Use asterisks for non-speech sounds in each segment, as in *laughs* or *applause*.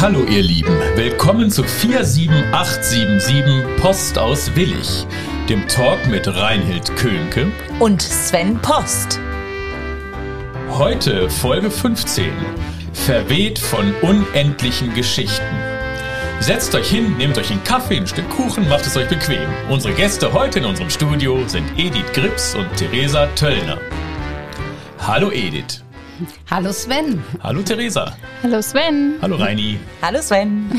Hallo ihr Lieben, willkommen zu 47877 Post aus Willig, dem Talk mit Reinhild Könke und Sven Post. Heute Folge 15, verweht von unendlichen Geschichten. Setzt euch hin, nehmt euch einen Kaffee, ein Stück Kuchen, macht es euch bequem. Unsere Gäste heute in unserem Studio sind Edith Grips und Theresa Töllner. Hallo Edith. Hallo Sven. Hallo Theresa. Hallo Sven. Hallo Reini. Hallo Sven.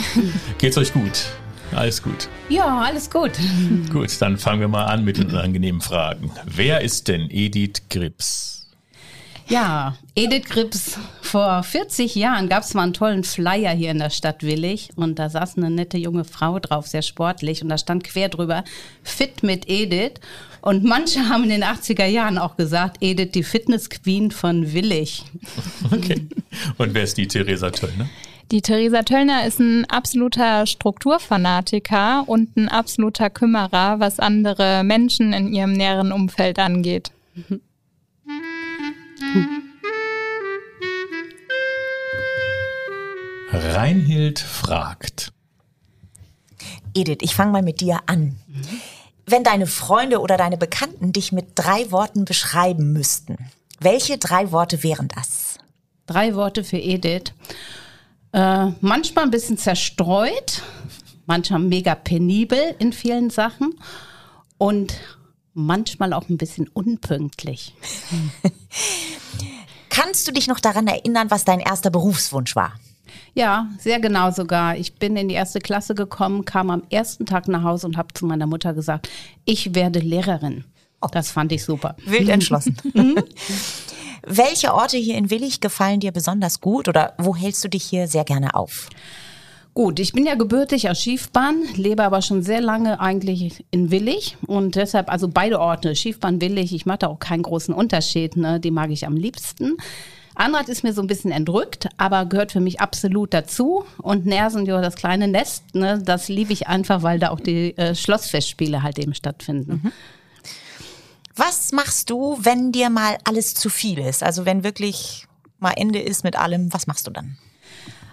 Geht's euch gut? Alles gut. Ja, alles gut. Gut, dann fangen wir mal an mit den angenehmen Fragen. Wer ist denn Edith Grips? Ja, Edith Grips. Vor 40 Jahren gab es mal einen tollen Flyer hier in der Stadt Willig und da saß eine nette junge Frau drauf, sehr sportlich und da stand quer drüber Fit mit Edith. Und manche haben in den 80er Jahren auch gesagt, Edith, die Fitness Queen von Willig. *laughs* Okay. Und wer ist die Theresa Töllner? Die Theresa Töllner ist ein absoluter Strukturfanatiker und ein absoluter Kümmerer, was andere Menschen in ihrem näheren Umfeld angeht. Reinhild fragt. Edith, ich fange mal mit dir an. Wenn deine Freunde oder deine Bekannten dich mit drei Worten beschreiben müssten, welche drei Worte wären das? Drei Worte für Edith. Äh, manchmal ein bisschen zerstreut, manchmal mega penibel in vielen Sachen und manchmal auch ein bisschen unpünktlich. *laughs* Kannst du dich noch daran erinnern, was dein erster Berufswunsch war? Ja, sehr genau sogar. Ich bin in die erste Klasse gekommen, kam am ersten Tag nach Hause und habe zu meiner Mutter gesagt, ich werde Lehrerin. Oh. Das fand ich super. Wild entschlossen. *laughs* Welche Orte hier in Willig gefallen dir besonders gut oder wo hältst du dich hier sehr gerne auf? Gut, ich bin ja gebürtig aus Schiefbahn, lebe aber schon sehr lange eigentlich in Willig und deshalb, also beide Orte, Schiefbahn, Willig, ich mache da auch keinen großen Unterschied, ne? die mag ich am liebsten. Anrad ist mir so ein bisschen entrückt, aber gehört für mich absolut dazu. Und Nersen, ja, das kleine Nest, ne, das liebe ich einfach, weil da auch die äh, Schlossfestspiele halt eben stattfinden. Mhm. Was machst du, wenn dir mal alles zu viel ist? Also wenn wirklich mal Ende ist mit allem, was machst du dann?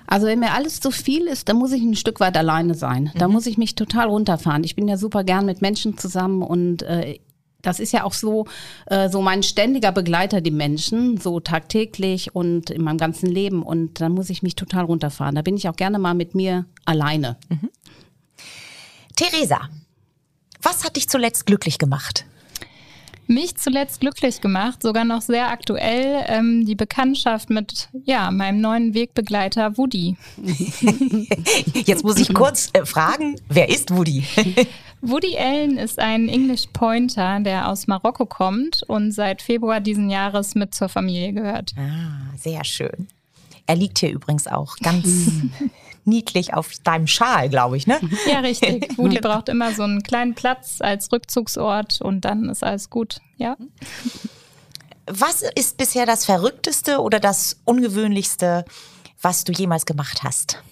Also wenn mir alles zu viel ist, dann muss ich ein Stück weit alleine sein. Da mhm. muss ich mich total runterfahren. Ich bin ja super gern mit Menschen zusammen und äh, das ist ja auch so, äh, so mein ständiger Begleiter, die Menschen, so tagtäglich und in meinem ganzen Leben. Und dann muss ich mich total runterfahren. Da bin ich auch gerne mal mit mir alleine. Mhm. Theresa, was hat dich zuletzt glücklich gemacht? Mich zuletzt glücklich gemacht, sogar noch sehr aktuell, ähm, die Bekanntschaft mit ja, meinem neuen Wegbegleiter Woody. *laughs* Jetzt muss ich kurz äh, fragen, wer ist Woody? *laughs* Woody Allen ist ein English Pointer, der aus Marokko kommt und seit Februar diesen Jahres mit zur Familie gehört. Ah, sehr schön. Er liegt hier übrigens auch ganz *laughs* niedlich auf deinem Schal, glaube ich, ne? Ja, richtig. *laughs* Woody braucht immer so einen kleinen Platz als Rückzugsort und dann ist alles gut, ja. Was ist bisher das Verrückteste oder das Ungewöhnlichste, was du jemals gemacht hast?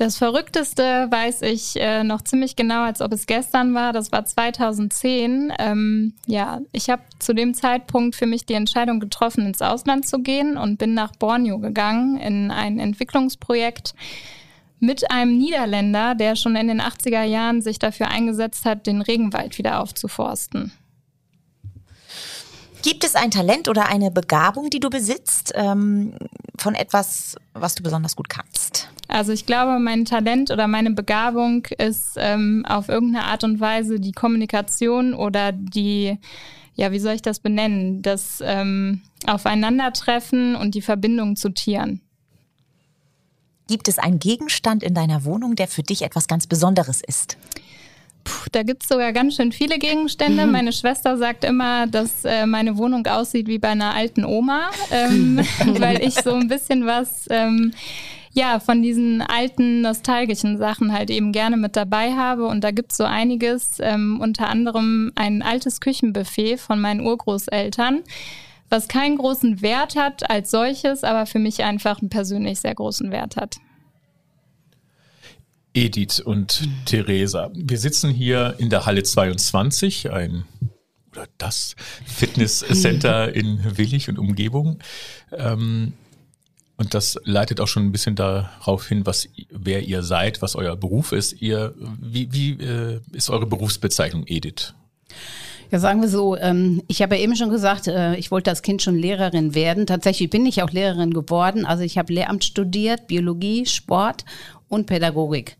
Das Verrückteste weiß ich äh, noch ziemlich genau, als ob es gestern war. Das war 2010. Ähm, ja, ich habe zu dem Zeitpunkt für mich die Entscheidung getroffen, ins Ausland zu gehen und bin nach Borneo gegangen in ein Entwicklungsprojekt mit einem Niederländer, der schon in den 80er Jahren sich dafür eingesetzt hat, den Regenwald wieder aufzuforsten. Gibt es ein Talent oder eine Begabung, die du besitzt, ähm, von etwas, was du besonders gut kannst? Also ich glaube, mein Talent oder meine Begabung ist ähm, auf irgendeine Art und Weise die Kommunikation oder die, ja, wie soll ich das benennen, das ähm, Aufeinandertreffen und die Verbindung zu Tieren. Gibt es einen Gegenstand in deiner Wohnung, der für dich etwas ganz Besonderes ist? Puh, da gibt es sogar ganz schön viele Gegenstände. Mhm. Meine Schwester sagt immer, dass äh, meine Wohnung aussieht wie bei einer alten Oma, ähm, *laughs* weil ich so ein bisschen was ähm, ja, von diesen alten, nostalgischen Sachen halt eben gerne mit dabei habe. Und da gibt es so einiges, ähm, unter anderem ein altes Küchenbuffet von meinen Urgroßeltern, was keinen großen Wert hat als solches, aber für mich einfach einen persönlich sehr großen Wert hat. Edith und mhm. Theresa, wir sitzen hier in der Halle 22, ein oder das Fitnesscenter *laughs* in Willig und Umgebung. Ähm, Und das leitet auch schon ein bisschen darauf hin, was wer ihr seid, was euer Beruf ist. Ihr, wie, wie äh, ist eure Berufsbezeichnung, Edith? Ja, sagen wir so, ähm, ich habe ja eben schon gesagt, äh, ich wollte als Kind schon Lehrerin werden. Tatsächlich bin ich auch Lehrerin geworden. Also ich habe Lehramt studiert, Biologie, Sport und Pädagogik.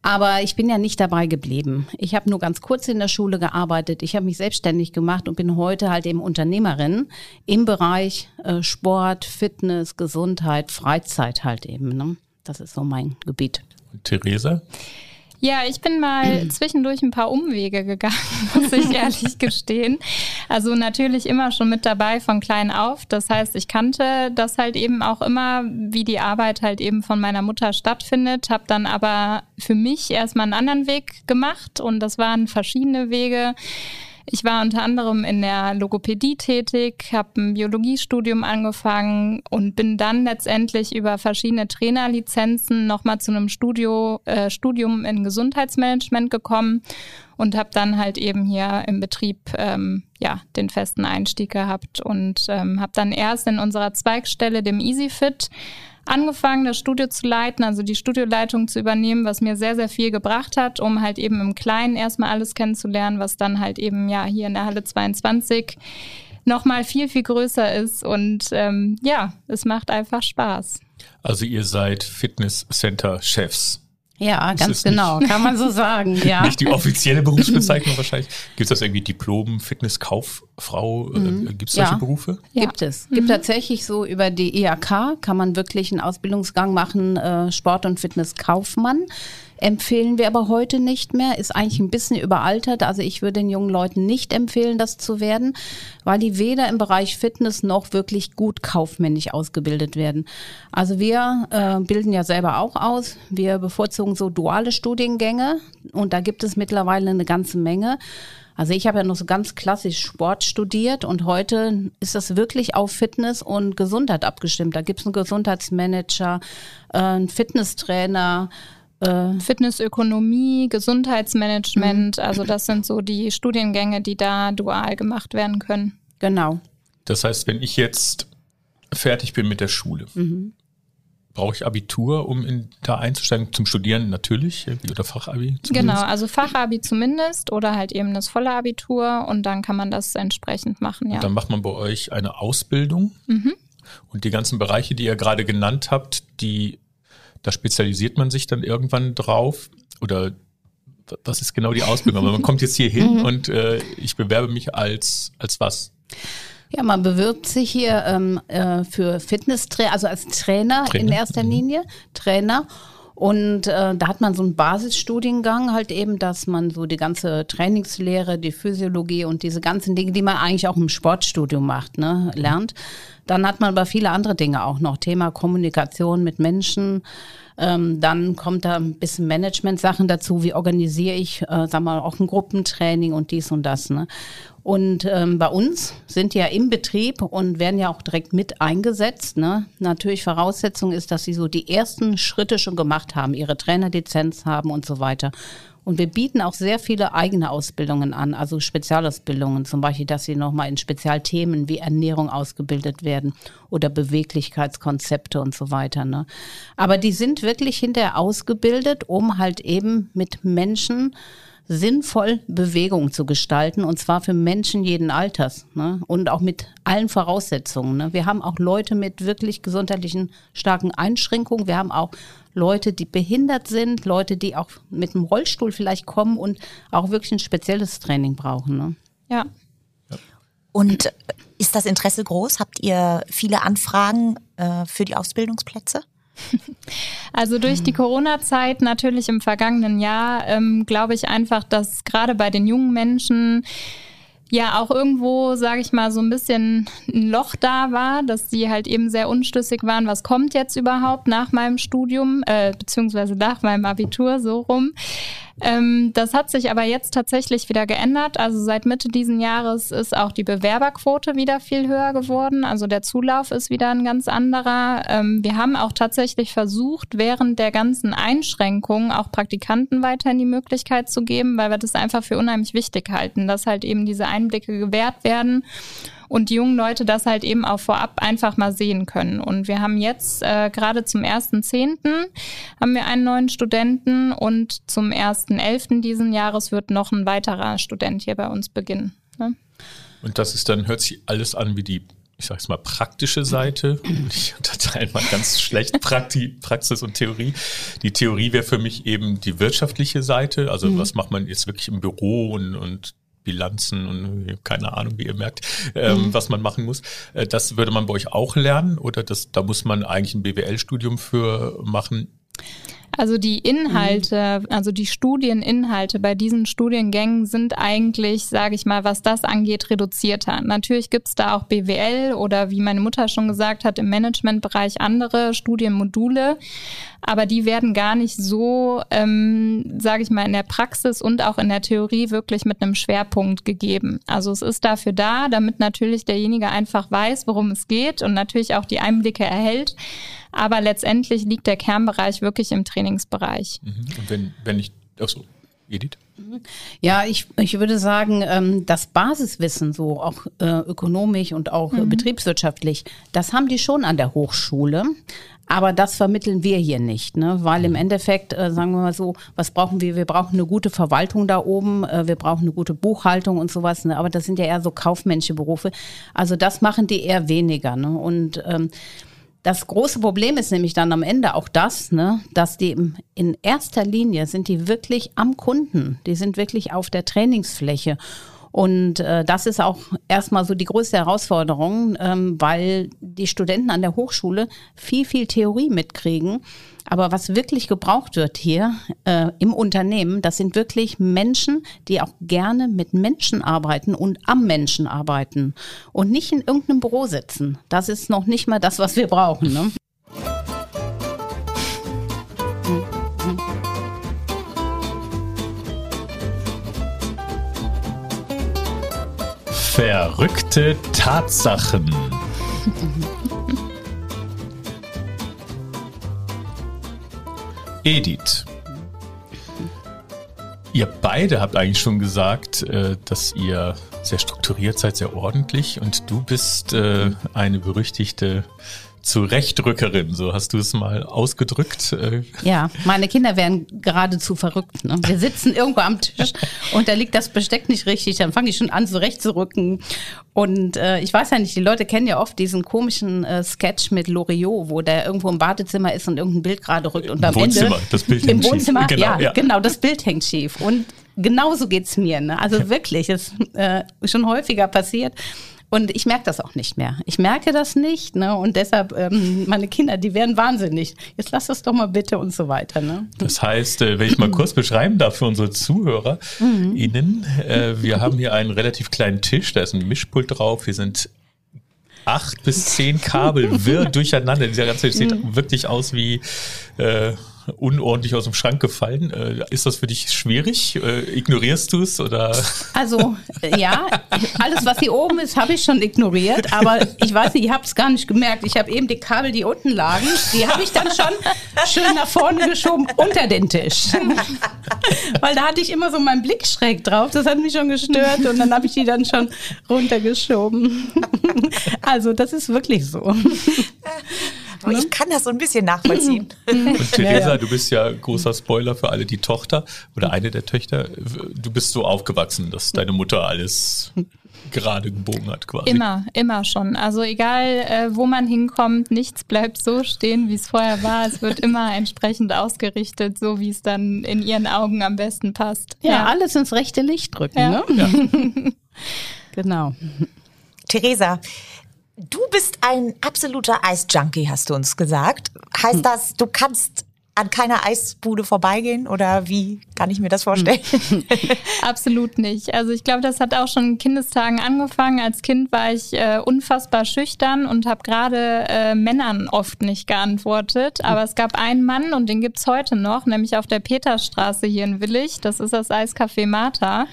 Aber ich bin ja nicht dabei geblieben. Ich habe nur ganz kurz in der Schule gearbeitet. Ich habe mich selbstständig gemacht und bin heute halt eben Unternehmerin im Bereich äh, Sport, Fitness, Gesundheit, Freizeit halt eben. Ne? Das ist so mein Gebiet. Und Theresa? Ja, ich bin mal zwischendurch ein paar Umwege gegangen, *laughs* muss ich *laughs* ehrlich gestehen. Also natürlich immer schon mit dabei von klein auf. Das heißt, ich kannte das halt eben auch immer, wie die Arbeit halt eben von meiner Mutter stattfindet, habe dann aber für mich erstmal einen anderen Weg gemacht und das waren verschiedene Wege. Ich war unter anderem in der Logopädie tätig, habe ein Biologiestudium angefangen und bin dann letztendlich über verschiedene Trainerlizenzen nochmal zu einem Studio, äh, Studium in Gesundheitsmanagement gekommen und habe dann halt eben hier im Betrieb ähm, ja den festen Einstieg gehabt und ähm, habe dann erst in unserer Zweigstelle, dem EasyFit, angefangen, das Studio zu leiten, also die Studioleitung zu übernehmen, was mir sehr, sehr viel gebracht hat, um halt eben im Kleinen erstmal alles kennenzulernen, was dann halt eben ja hier in der Halle 22 nochmal viel, viel größer ist. Und ähm, ja, es macht einfach Spaß. Also ihr seid Fitnesscenter-Chefs. Ja, ganz genau, kann man so sagen. *laughs* Ja. Nicht die offizielle Berufsbezeichnung wahrscheinlich. Gibt es das irgendwie Diplom, Fitnesskauffrau? Äh, mhm. Gibt es solche ja. Berufe? Ja. Gibt es. Gibt mhm. tatsächlich so über die IHK kann man wirklich einen Ausbildungsgang machen, äh, Sport- und Fitnesskaufmann. Empfehlen wir aber heute nicht mehr, ist eigentlich ein bisschen überaltert. Also ich würde den jungen Leuten nicht empfehlen, das zu werden, weil die weder im Bereich Fitness noch wirklich gut kaufmännisch ausgebildet werden. Also wir äh, bilden ja selber auch aus. Wir bevorzugen so duale Studiengänge und da gibt es mittlerweile eine ganze Menge. Also ich habe ja noch so ganz klassisch Sport studiert und heute ist das wirklich auf Fitness und Gesundheit abgestimmt. Da gibt es einen Gesundheitsmanager, äh, einen Fitnesstrainer, äh, Fitnessökonomie, Gesundheitsmanagement, mhm. also das sind so die Studiengänge, die da dual gemacht werden können. Genau. Das heißt, wenn ich jetzt fertig bin mit der Schule, mhm. brauche ich Abitur, um in, da einzusteigen zum Studieren natürlich oder Fachabi? Zumindest? Genau, also Fachabi zumindest oder halt eben das volle Abitur und dann kann man das entsprechend machen. Ja. Und dann macht man bei euch eine Ausbildung mhm. und die ganzen Bereiche, die ihr gerade genannt habt, die da spezialisiert man sich dann irgendwann drauf oder was ist genau die Ausbildung? Aber man kommt jetzt hier hin *laughs* mhm. und äh, ich bewerbe mich als, als was? Ja, man bewirbt sich hier ähm, äh, für Fitnesstrainer, also als Trainer, Trainer. in erster mhm. Linie, Trainer. Und äh, da hat man so einen Basisstudiengang halt eben, dass man so die ganze Trainingslehre, die Physiologie und diese ganzen Dinge, die man eigentlich auch im Sportstudium macht, ne, lernt. Dann hat man aber viele andere Dinge auch noch. Thema Kommunikation mit Menschen. Ähm, dann kommt da ein bisschen Management-Sachen dazu. Wie organisiere ich, äh, sag mal, auch ein Gruppentraining und dies und das. Ne? Und ähm, bei uns sind die ja im Betrieb und werden ja auch direkt mit eingesetzt. Ne? Natürlich Voraussetzung ist, dass sie so die ersten Schritte schon gemacht haben, ihre Trainerlizenz haben und so weiter. Und wir bieten auch sehr viele eigene Ausbildungen an, also Spezialausbildungen, zum Beispiel, dass sie nochmal in Spezialthemen wie Ernährung ausgebildet werden oder Beweglichkeitskonzepte und so weiter. Ne? Aber die sind wirklich hinterher ausgebildet, um halt eben mit Menschen sinnvoll Bewegung zu gestalten und zwar für Menschen jeden Alters ne? und auch mit allen Voraussetzungen. Ne? Wir haben auch Leute mit wirklich gesundheitlichen starken Einschränkungen. Wir haben auch Leute, die behindert sind, Leute, die auch mit einem Rollstuhl vielleicht kommen und auch wirklich ein spezielles Training brauchen. Ne? Ja. Und ist das Interesse groß? Habt ihr viele Anfragen äh, für die Ausbildungsplätze? *laughs* Also durch die Corona-Zeit natürlich im vergangenen Jahr ähm, glaube ich einfach, dass gerade bei den jungen Menschen ja auch irgendwo, sage ich mal, so ein bisschen ein Loch da war, dass sie halt eben sehr unschlüssig waren, was kommt jetzt überhaupt nach meinem Studium, äh, beziehungsweise nach meinem Abitur so rum. Ähm, das hat sich aber jetzt tatsächlich wieder geändert. Also seit Mitte diesen Jahres ist auch die Bewerberquote wieder viel höher geworden. Also der Zulauf ist wieder ein ganz anderer. Ähm, wir haben auch tatsächlich versucht, während der ganzen Einschränkungen auch Praktikanten weiterhin die Möglichkeit zu geben, weil wir das einfach für unheimlich wichtig halten, dass halt eben diese Einblicke gewährt werden und die jungen Leute das halt eben auch vorab einfach mal sehen können. Und wir haben jetzt äh, gerade zum 1.10. haben wir einen neuen Studenten und zum 1.11. diesen Jahres wird noch ein weiterer Student hier bei uns beginnen. Ne? Und das ist dann, hört sich alles an wie die ich sage es mal, praktische Seite. Ich unterteile mal ganz schlecht Prakti Praxis und Theorie. Die Theorie wäre für mich eben die wirtschaftliche Seite. Also mhm. was macht man jetzt wirklich im Büro und, und Bilanzen und keine Ahnung, wie ihr merkt, ähm, mhm. was man machen muss. Äh, das würde man bei euch auch lernen oder das, da muss man eigentlich ein BWL-Studium für machen. Also die Inhalte, also die Studieninhalte bei diesen Studiengängen sind eigentlich, sage ich mal, was das angeht, reduzierter. Natürlich gibt es da auch BWL oder wie meine Mutter schon gesagt hat, im Managementbereich andere Studienmodule, aber die werden gar nicht so, ähm, sage ich mal, in der Praxis und auch in der Theorie wirklich mit einem Schwerpunkt gegeben. Also es ist dafür da, damit natürlich derjenige einfach weiß, worum es geht und natürlich auch die Einblicke erhält. Aber letztendlich liegt der Kernbereich wirklich im Trainingsbereich. Mhm. Und wenn, wenn ich, ach so, Edith? Ja, ich, ich würde sagen, ähm, das Basiswissen, so auch äh, ökonomisch und auch mhm. betriebswirtschaftlich, das haben die schon an der Hochschule. Aber das vermitteln wir hier nicht, ne? weil im mhm. Endeffekt, äh, sagen wir mal so, was brauchen wir? Wir brauchen eine gute Verwaltung da oben, äh, wir brauchen eine gute Buchhaltung und sowas. Ne? Aber das sind ja eher so kaufmännische Berufe. Also das machen die eher weniger. Ne? Und ähm, das große Problem ist nämlich dann am Ende auch das, ne, dass die in erster Linie sind die wirklich am Kunden, die sind wirklich auf der Trainingsfläche. Und äh, das ist auch erstmal so die größte Herausforderung, ähm, weil die Studenten an der Hochschule viel, viel Theorie mitkriegen. Aber was wirklich gebraucht wird hier äh, im Unternehmen, das sind wirklich Menschen, die auch gerne mit Menschen arbeiten und am Menschen arbeiten und nicht in irgendeinem Büro sitzen. Das ist noch nicht mal das, was wir brauchen. Ne? Verrückte Tatsachen. Edith. Ihr beide habt eigentlich schon gesagt, äh, dass ihr sehr strukturiert seid, sehr ordentlich und du bist äh, eine berüchtigte Zurechtrückerin, so hast du es mal ausgedrückt. Äh. Ja, meine Kinder wären geradezu verrückt. Ne? Wir sitzen irgendwo am Tisch und da liegt das Besteck nicht richtig, dann fange ich schon an, zurechtzurücken. Und äh, ich weiß ja nicht, die Leute kennen ja oft diesen komischen äh, Sketch mit Loriot, wo der irgendwo im Badezimmer ist und irgendein Bild gerade rückt und am Wohnzimmer, Ende das Bild hängt im Wohnzimmer, genau, ja, ja, genau, das Bild hängt schief. Und genauso geht's mir. Ne? Also wirklich, ist äh, schon häufiger passiert. Und ich merke das auch nicht mehr. Ich merke das nicht, ne? Und deshalb, ähm, meine Kinder, die werden wahnsinnig. Jetzt lass das doch mal bitte und so weiter. Ne? Das heißt, äh, wenn ich mal kurz beschreiben darf für unsere Zuhörer, mhm. Ihnen, äh, wir haben hier einen relativ kleinen Tisch, da ist ein Mischpult drauf, hier sind acht bis zehn Kabel *laughs* wirr durcheinander. Dieser ganze sieht mhm. wirklich aus wie äh, unordentlich aus dem Schrank gefallen. Äh, ist das für dich schwierig? Äh, ignorierst du es oder? Also ja, alles was hier oben ist, habe ich schon ignoriert. Aber ich weiß nicht, ich habe es gar nicht gemerkt. Ich habe eben die Kabel, die unten lagen, die habe ich dann schon schön nach vorne geschoben unter den Tisch, *laughs* weil da hatte ich immer so meinen Blick schräg drauf. Das hat mich schon gestört und dann habe ich die dann schon runtergeschoben. *laughs* Also das ist wirklich so. Aber ich kann das so ein bisschen nachvollziehen. *clears throat* Und Theresa, ja, ja. du bist ja großer Spoiler für alle, die Tochter oder eine der Töchter. Du bist so aufgewachsen, dass deine Mutter alles gerade gebogen hat quasi. Immer, immer schon. Also egal, äh, wo man hinkommt, nichts bleibt so stehen, wie es vorher war. Es wird immer entsprechend ausgerichtet, so wie es dann in ihren Augen am besten passt. Ja, ja. alles ins rechte Licht drücken. Ja. Ne? *laughs* genau. Theresa, Du bist ein absoluter Eisjunkie, hast du uns gesagt. Heißt hm. das, du kannst an keiner Eisbude vorbeigehen oder wie kann ich mir das vorstellen? *laughs* Absolut nicht. Also ich glaube, das hat auch schon in Kindestagen angefangen. Als Kind war ich äh, unfassbar schüchtern und habe gerade äh, Männern oft nicht geantwortet. Aber es gab einen Mann und den gibt's heute noch, nämlich auf der Peterstraße hier in Willig. Das ist das Eiscafé Martha.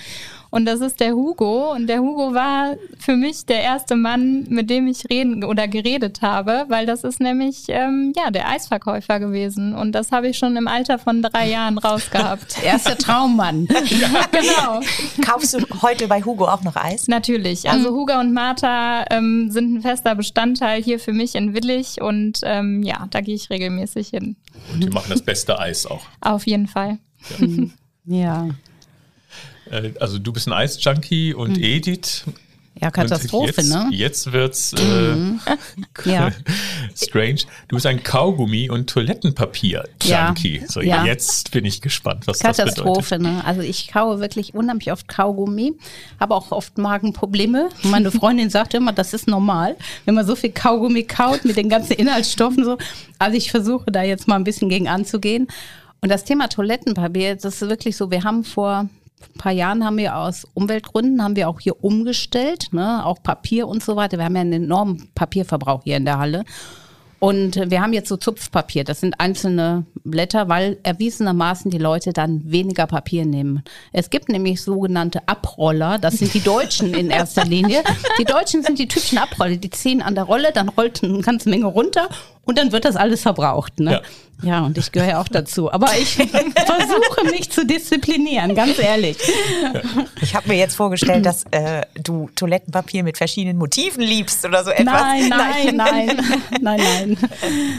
Und das ist der Hugo. Und der Hugo war für mich der erste Mann, mit dem ich reden oder geredet habe, weil das ist nämlich ähm, ja der Eisverkäufer gewesen. Und das habe ich schon im Alter von drei Jahren rausgehabt. Er ist der Traummann. ja, *laughs* genau. Kaufst du heute bei Hugo auch noch Eis? Natürlich. Also Hugo und Martha ähm, sind ein fester Bestandteil hier für mich in Willig und ähm, ja, da gehe ich regelmäßig hin. Und die machen das beste Eis auch. Auf jeden Fall. Ja. Äh, Also du bist ein Eisjunkie und Edith. Ja, Katastrophe, jetzt, ne? Jetzt wird's äh, *laughs* Ja. *laughs* strange. Du bist ein Kaugummi- und Toilettenpapier-Junkie. Ja. So, Ja. jetzt bin ich gespannt, was das bedeutet. Katastrophe, ne? Also ich kaue wirklich unheimlich oft Kaugummi, habe auch oft Magenprobleme. Meine Freundin sagt immer, das ist normal, wenn man so viel Kaugummi kaut mit den ganzen Inhaltsstoffen so. Also ich versuche da jetzt mal ein bisschen gegen anzugehen. Und das Thema Toilettenpapier, das ist wirklich so, wir haben vor ein paar Jahren haben wir aus Umweltgründen haben wir auch hier umgestellt, ne, auch Papier und so weiter. Wir haben ja einen enormen Papierverbrauch hier in der Halle. Und wir haben jetzt so Zupfpapier. Das sind einzelne Blätter, weil erwiesenermaßen die Leute dann weniger Papier nehmen. Es gibt nämlich sogenannte Abroller. Das sind die Deutschen in erster Linie. Die Deutschen sind die typischen Abroller. Die ziehen an der Rolle, dann rollt eine ganze Menge runter und dann wird das alles verbraucht. Ne? Ja. Ja. und ich gehöre ja auch dazu. Aber ich *laughs* versuche mich zu disziplinieren, ganz ehrlich. Ich habe mir jetzt vorgestellt, dass äh, du Toilettenpapier mit verschiedenen Motiven liebst oder so etwas. Nein, nein, nein, nein, nein.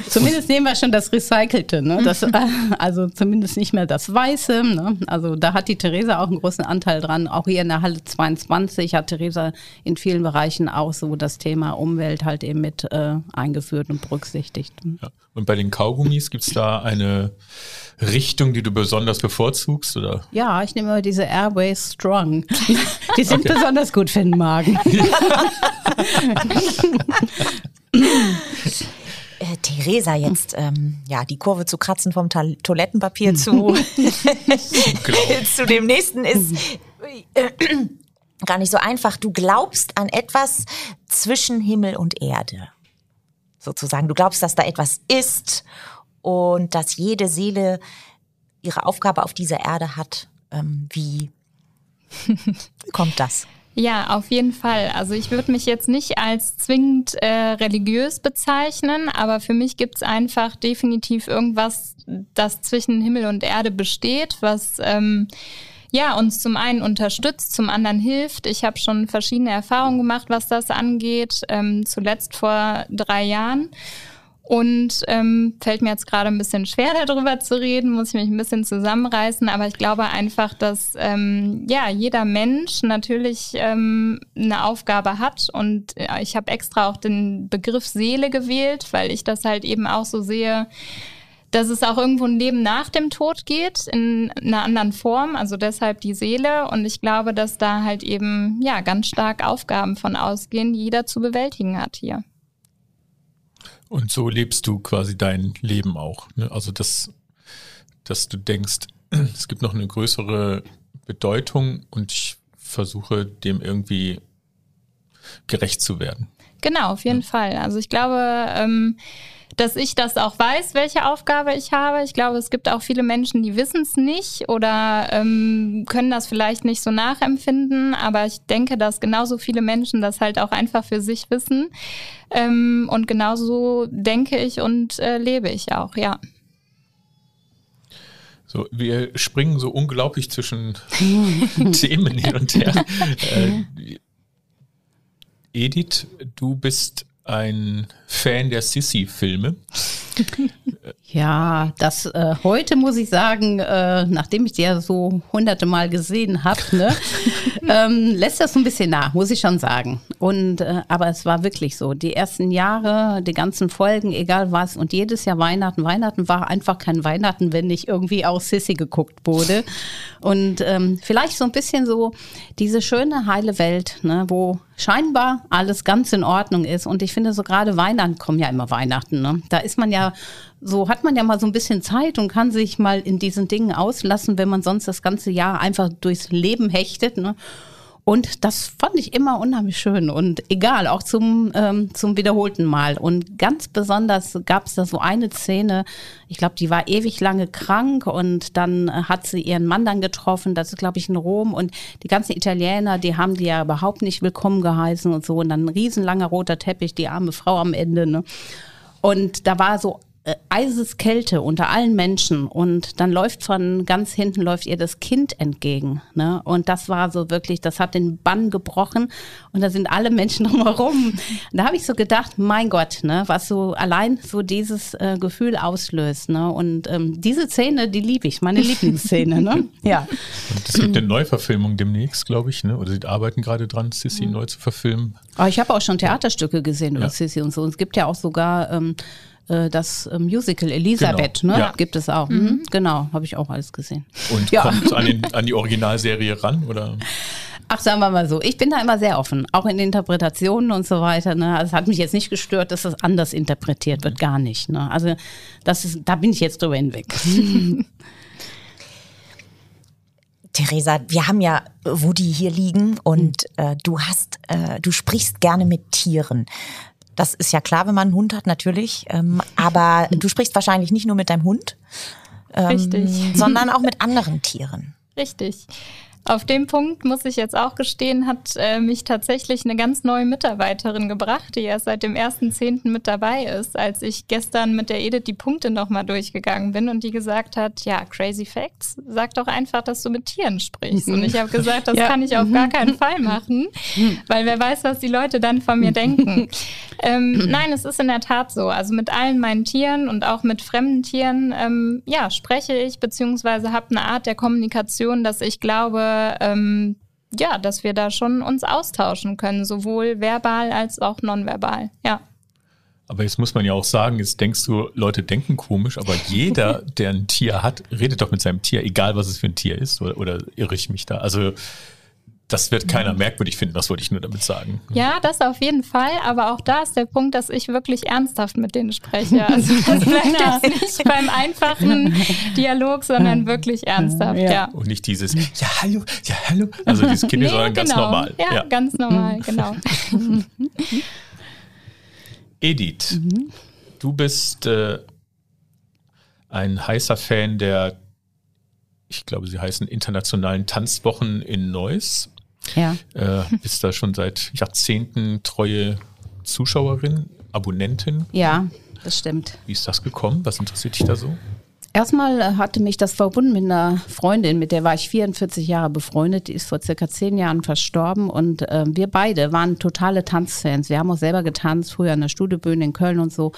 Zumindest nehmen wir schon das Recycelte, ne? Das, äh, also zumindest nicht mehr das Weiße. Ne? Also da hat die Theresa auch einen großen Anteil dran. Auch hier in der Halle 22 hat Theresa in vielen Bereichen auch so das Thema Umwelt halt eben mit äh, eingeführt und berücksichtigt. Ja. Und bei den Kaugummis gibt's da eine Richtung, die du besonders bevorzugst? Oder? Ja, ich nehme immer diese Airways Strong. *laughs* Die sind besonders gut für den Magen. *laughs* Äh, Theresa, jetzt ähm, ja die Kurve zu kratzen vom Ta Toilettenpapier zu, *laughs* zu dem nächsten ist äh, *clears throat* gar nicht so einfach. Du glaubst an etwas zwischen Himmel und Erde. Sozusagen. Du glaubst, dass da etwas ist und dass jede Seele ihre Aufgabe auf dieser Erde hat. Ähm, wie *laughs* kommt das? Ja, auf jeden Fall. Also ich würde mich jetzt nicht als zwingend äh, religiös bezeichnen, aber für mich gibt's einfach definitiv irgendwas, das zwischen Himmel und Erde besteht, was ähm, ja uns zum einen unterstützt, zum anderen hilft. Ich habe schon verschiedene Erfahrungen gemacht, was das angeht, ähm, zuletzt vor drei Jahren. Und ähm, fällt mir jetzt gerade ein bisschen schwer, darüber zu reden, muss ich mich ein bisschen zusammenreißen. Aber ich glaube einfach, dass ähm, ja jeder Mensch natürlich ähm, eine Aufgabe hat. Und ja, ich habe extra auch den Begriff Seele gewählt, weil ich das halt eben auch so sehe, dass es auch irgendwo ein Leben nach dem Tod geht, in einer anderen Form, also deshalb die Seele. Und ich glaube, dass da halt eben ja ganz stark Aufgaben von ausgehen, die jeder zu bewältigen hat hier. Und so lebst du quasi dein Leben auch. Ne? Also, dass, dass du denkst, *clears throat* es gibt noch eine größere Bedeutung und ich versuche dem irgendwie gerecht zu werden. Genau, auf jeden Fall. Also ich glaube, ähm, dass ich das auch weiß, welche Aufgabe ich habe. Ich glaube, es gibt auch viele Menschen, die wissen es nicht oder ähm, können das vielleicht nicht so nachempfinden. Aber ich denke, dass genauso viele Menschen das halt auch einfach für sich wissen. Ähm, und genauso denke ich und äh, lebe ich auch, ja. So, wir springen so unglaublich zwischen *laughs* Themen hin und her. Äh, Edith, du bist ein Fan der Sissy-Filme. *laughs* Ja, das äh, heute muss ich sagen, äh, nachdem ich die ja so hunderte Mal gesehen habe, ne, *laughs* ähm, lässt das so ein bisschen nach, muss ich schon sagen. Und äh, aber es war wirklich so. Die ersten Jahre, die ganzen Folgen, egal was, und jedes Jahr Weihnachten. Weihnachten war einfach kein Weihnachten, wenn nicht irgendwie auch Sissy geguckt wurde. Und ähm, vielleicht so ein bisschen so diese schöne heile Welt, ne, wo scheinbar alles ganz in Ordnung ist. Und ich finde so gerade Weihnachten kommen ja immer Weihnachten. Ne? Da ist man ja so hat man ja mal so ein bisschen Zeit und kann sich mal in diesen Dingen auslassen, wenn man sonst das ganze Jahr einfach durchs Leben hechtet. Ne? Und das fand ich immer unheimlich schön und egal, auch zum, ähm, zum wiederholten Mal. Und ganz besonders gab es da so eine Szene, ich glaube, die war ewig lange krank und dann hat sie ihren Mann dann getroffen, das ist, glaube ich, in Rom. Und die ganzen Italiener, die haben die ja überhaupt nicht willkommen geheißen und so. Und dann ein riesenlanger roter Teppich, die arme Frau am Ende. Ne? Und da war so Eiseskälte unter allen Menschen und dann läuft von ganz hinten läuft ihr das Kind entgegen. Ne? Und das war so wirklich, das hat den Bann gebrochen und da sind alle Menschen *laughs* drumherum. da habe ich so gedacht, mein Gott, ne, was so allein so dieses äh, Gefühl auslöst. Ne? Und ähm, diese Szene, die liebe ich, meine *laughs* Lieblingsszene. ne? Ja. Und es gibt eine Neuverfilmung demnächst, glaube ich, ne? oder sie arbeiten gerade dran, Sissy mhm. neu zu verfilmen. Aber ich habe auch schon Theaterstücke gesehen über ja. Sissy und so. Und es gibt ja auch sogar ähm, äh, das äh, Musical Elisabeth, genau. ne? Ja. Gibt es auch. Mhm. mhm. Genau, habe ich auch alles gesehen. Und ja. kommt an, den, *laughs* an die Originalserie ran, oder? Ach, sagen wir mal so. Ich bin da immer sehr offen, auch in Interpretationen und so weiter. Ne? Also es hat mich jetzt nicht gestört, dass das anders interpretiert wird, gar nicht. Ne? Also das ist, da bin ich jetzt drüber hinweg. *laughs* Theresa, wir haben ja Woody hier liegen und äh, du hast, äh, du sprichst gerne mit Tieren. Das ist ja klar, wenn man einen Hund hat, natürlich. Ähm, aber *laughs* du sprichst wahrscheinlich nicht nur mit deinem Hund, ähm, Richtig. sondern auch mit anderen Tieren. Richtig. Auf dem Punkt muss ich jetzt auch gestehen, hat äh, mich tatsächlich eine ganz neue Mitarbeiterin gebracht, die erst seit dem 1.10. mit dabei ist, als ich gestern mit der Edith die Punkte nochmal durchgegangen bin und die gesagt hat, ja, Crazy Facts, sag doch einfach, dass du mit Tieren sprichst. Und ich habe gesagt, das *laughs* ja. kann ich auf gar keinen Fall machen, weil wer weiß, was die Leute dann von mir denken. *laughs* Ähm, nein, es ist in der Tat so. Also mit allen meinen Tieren und auch mit fremden Tieren, ähm, ja, spreche ich, beziehungsweise habe eine Art der Kommunikation, dass ich glaube, ähm, ja, dass wir da schon uns austauschen können, sowohl verbal als auch nonverbal. Ja. Aber jetzt muss man ja auch sagen, jetzt denkst du, Leute denken komisch, aber jeder, *laughs* der ein Tier hat, redet doch mit seinem Tier, egal was es für ein Tier ist, oder, oder irre ich mich da? Also das wird keiner mhm. merkwürdig finden, das wollte ich nur damit sagen. Ja, das auf jeden Fall, aber auch da ist der Punkt, dass ich wirklich ernsthaft mit denen spreche. Also *laughs* das bleibt jetzt nicht beim einfachen *laughs* Dialog, sondern wirklich ernsthaft, ja. ja. Und nicht dieses, ja, hallo, ja, hallo. Also dieses Kind, nee, sondern genau. ganz normal. Ja, ja, ganz normal, genau. *laughs* Edith, mhm. du bist äh, ein heißer Fan der ich glaube, sie heißen internationalen Tanzwochen in Neuss. Ja. Äh, bist da schon seit Jahrzehnten treue Zuschauerin, Abonnentin. Ja, das stimmt. Wie ist das gekommen? Was interessiert dich da so? Erstmal hatte mich das verbunden mit einer Freundin, mit der war ich 44 Jahre befreundet. Die ist vor circa zehn Jahren verstorben und äh, wir beide waren totale Tanzfans. Wir haben auch selber getanzt, früher an der Studiobühne in Köln und so.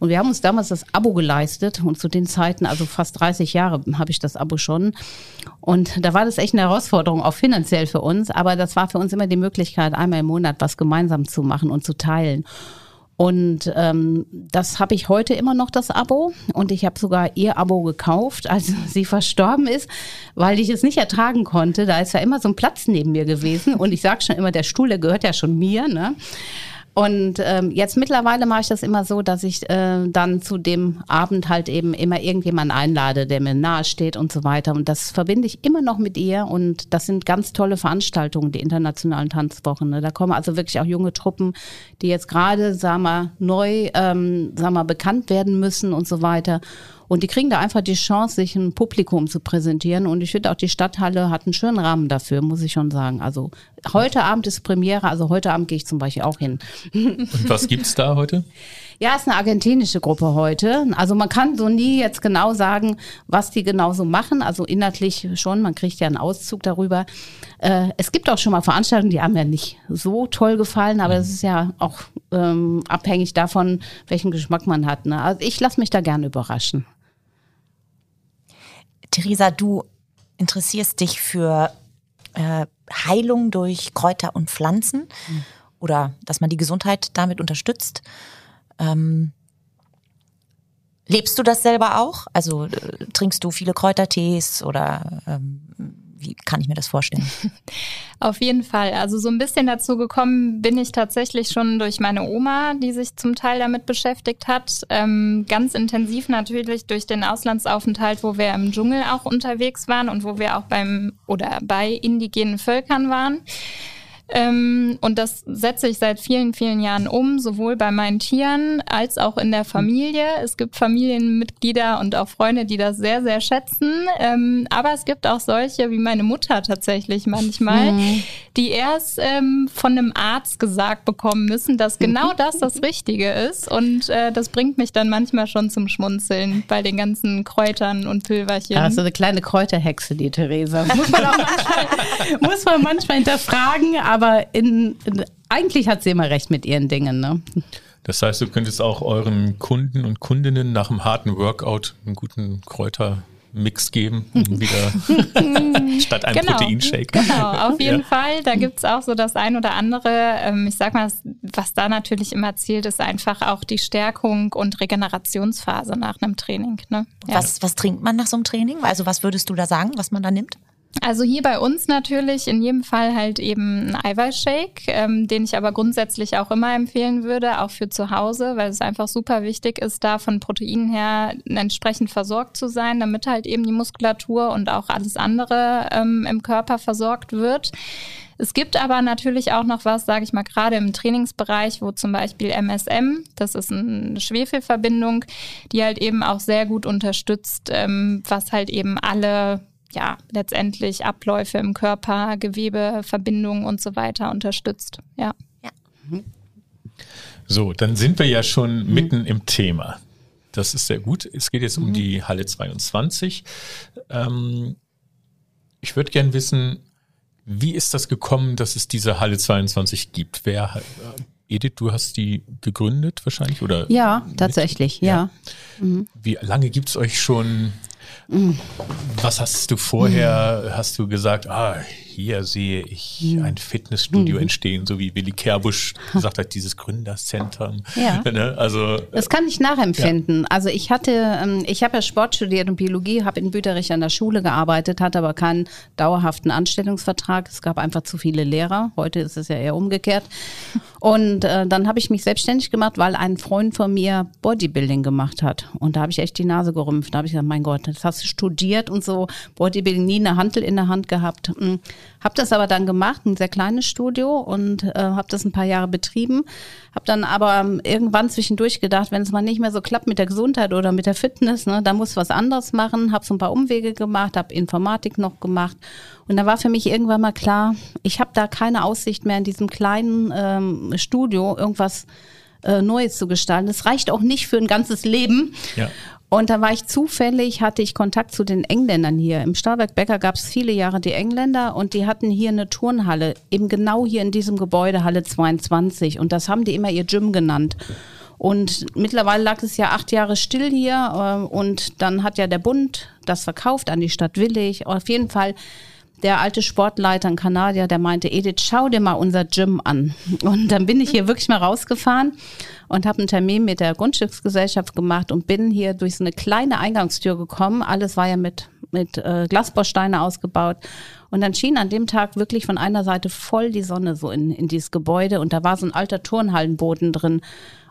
Und wir haben uns damals das Abo geleistet und zu den Zeiten, also fast 30 Jahre habe ich das Abo schon. Und da war das echt eine Herausforderung, auch finanziell für uns. Aber das war für uns immer die Möglichkeit, einmal im Monat was gemeinsam zu machen und zu teilen. Und ähm, das habe ich heute immer noch, das Abo. Und ich habe sogar ihr Abo gekauft, als *laughs* sie verstorben ist, weil ich es nicht ertragen konnte. Da ist ja immer so ein Platz neben mir gewesen. Und ich sage schon immer, der Stuhl, der gehört ja schon mir. Ne? Und ähm, jetzt mittlerweile mache ich das immer so, dass ich äh, dann zu dem Abend halt eben immer irgendjemanden einlade, der mir nahe steht und so weiter. Und das verbinde ich immer noch mit ihr. Und das sind ganz tolle Veranstaltungen, die internationalen Tanzwochen. Ne? Da kommen also wirklich auch junge Truppen, die jetzt gerade, sagen wir, neu, ähm, sagen wir, bekannt werden müssen und so weiter. Und die kriegen da einfach die Chance, sich ein Publikum zu präsentieren. Und ich finde auch, die Stadthalle hat einen schönen Rahmen dafür, muss ich schon sagen. Also heute Abend ist Premiere, also heute Abend gehe ich zum Beispiel auch hin. Und was gibt's da heute? *laughs* Ja, ist eine argentinische Gruppe heute. Also man kann so nie jetzt genau sagen, was die genau so machen. Also inhaltlich schon, man kriegt ja einen Auszug darüber. Äh, es gibt auch schon mal Veranstaltungen, die haben ja nicht so toll gefallen, aber es ist ja auch ähm, abhängig davon, welchen Geschmack man hat. Ne? Also ich lasse mich da gerne überraschen. Theresa, du interessierst dich für äh, Heilung durch Kräuter und Pflanzen mhm. oder dass man die Gesundheit damit unterstützt. Ähm, lebst du das selber auch? Also äh, trinkst du viele Kräutertees oder ähm, wie kann ich mir das vorstellen? *laughs* Auf jeden Fall. Also so ein bisschen dazu gekommen bin ich tatsächlich schon durch meine Oma, die sich zum Teil damit beschäftigt hat. Ähm, ganz intensiv natürlich durch den Auslandsaufenthalt, wo wir im Dschungel auch unterwegs waren und wo wir auch beim oder bei indigenen Völkern waren. Ähm, und das setze ich seit vielen, vielen Jahren um, sowohl bei meinen Tieren als auch in der Familie. Es gibt Familienmitglieder und auch Freunde, die das sehr, sehr schätzen. Ähm, aber es gibt auch solche wie meine Mutter tatsächlich manchmal, mhm. die erst ähm, von einem Arzt gesagt bekommen müssen, dass genau das das Richtige ist. Und äh, das bringt mich dann manchmal schon zum Schmunzeln bei den ganzen Kräutern und Pülverchen. Also eine kleine Kräuterhexe, die Theresa. Muss man auch manchmal, *laughs* muss man manchmal hinterfragen, aber in, in, eigentlich hat sie immer recht mit ihren Dingen. Ne? Das heißt, du könntest auch euren Kunden und Kundinnen nach einem harten Workout einen guten Kräuter Mix geben, *laughs* wieder *laughs* statt einem genau, Proteinshake. Genau, auf jeden ja. Fall. Da gibt es auch so das ein oder andere. Ähm, ich sag mal, was da natürlich immer zählt, ist einfach auch die Stärkung und Regenerationsphase nach einem Training. Ne? Ja. Was, was trinkt man nach so einem Training? Also was würdest du da sagen, was man da nimmt? Also hier bei uns natürlich in jedem Fall halt eben ein Eiweißshake, ähm, den ich aber grundsätzlich auch immer empfehlen würde, auch für zu Hause, weil es einfach super wichtig ist, da von Proteinen her entsprechend versorgt zu sein, damit halt eben die Muskulatur und auch alles andere ähm, im Körper versorgt wird. Es gibt aber natürlich auch noch was, sage ich mal, gerade im Trainingsbereich, wo zum Beispiel MSM, das ist eine Schwefelverbindung, die halt eben auch sehr gut unterstützt, ähm, was halt eben alle ja, letztendlich Abläufe im Körper, Gewebe, Verbindungen und so weiter unterstützt. Ja. ja. So, dann sind wir ja schon mhm. mitten im Thema. Das ist sehr gut. Es geht jetzt mhm. um die Halle 22. Ähm, ich würde gerne wissen, wie ist das gekommen, dass es diese Halle 22 gibt? Wer, äh, Edith, du hast die gegründet wahrscheinlich? Oder ja, tatsächlich, ja. ja. Mhm. Wie lange gibt es euch schon? Was hast du vorher, hast du gesagt, ah, hier sehe ich ein Fitnessstudio mhm. entstehen, so wie Willi Kerbusch *laughs* gesagt hat, dieses Gründerzentrum. Ja. *laughs* Ne? Also, das kann ich nachempfinden. Ja. Also ich hatte, ähm, ich habe ja Sport studiert und Biologie, habe in Büterich an der Schule gearbeitet, hatte aber keinen dauerhaften Anstellungsvertrag. Es gab einfach zu viele Lehrer. Heute ist es ja eher umgekehrt. Und äh, dann habe ich mich selbstständig gemacht, weil ein Freund von mir Bodybuilding gemacht hat. Und da habe ich echt die Nase gerümpft. Da habe ich gesagt, mein Gott, das hast du studiert und so Bodybuilding, nie eine Handel in der Hand gehabt. Habe das aber dann gemacht, ein sehr kleines Studio und äh, habe das ein paar Jahre betrieben. Habe dann aber ähm, irgendwann zwischendurch gedacht, wenn es mal nicht mehr so klappt mit der Gesundheit oder mit der Fitness, ne, da muss was anderes machen. Habe so ein paar Umwege gemacht, habe Informatik noch gemacht und da war für mich irgendwann mal klar, ich habe da keine Aussicht mehr in diesem kleinen ähm, Studio irgendwas äh, Neues zu gestalten. Das reicht auch nicht für ein ganzes Leben. Ja. Und da war ich zufällig, hatte ich Kontakt zu den Engländern hier. Im Stahlwerk Becker gab es viele Jahre die Engländer und die hatten hier eine Turnhalle, eben genau hier in diesem Gebäude, Halle 22. Und das haben die immer ihr Gym genannt. Und mittlerweile lag es ja acht Jahre still hier äh, und dann hat ja der Bund das verkauft an die Stadt Willig. Auf jeden Fall der alte Sportleiter, ein Kanadier, der meinte, Edith, schau dir mal unser Gym an. Und dann bin ich hier wirklich mal rausgefahren und habe einen Termin mit der Grundstücksgesellschaft gemacht und bin hier durch so eine kleine Eingangstür gekommen. Alles war ja mit, mit äh, Glasbausteine ausgebaut. Und dann schien an dem Tag wirklich von einer Seite voll die Sonne so in, in dieses Gebäude und da war so ein alter Turnhallenboden drin.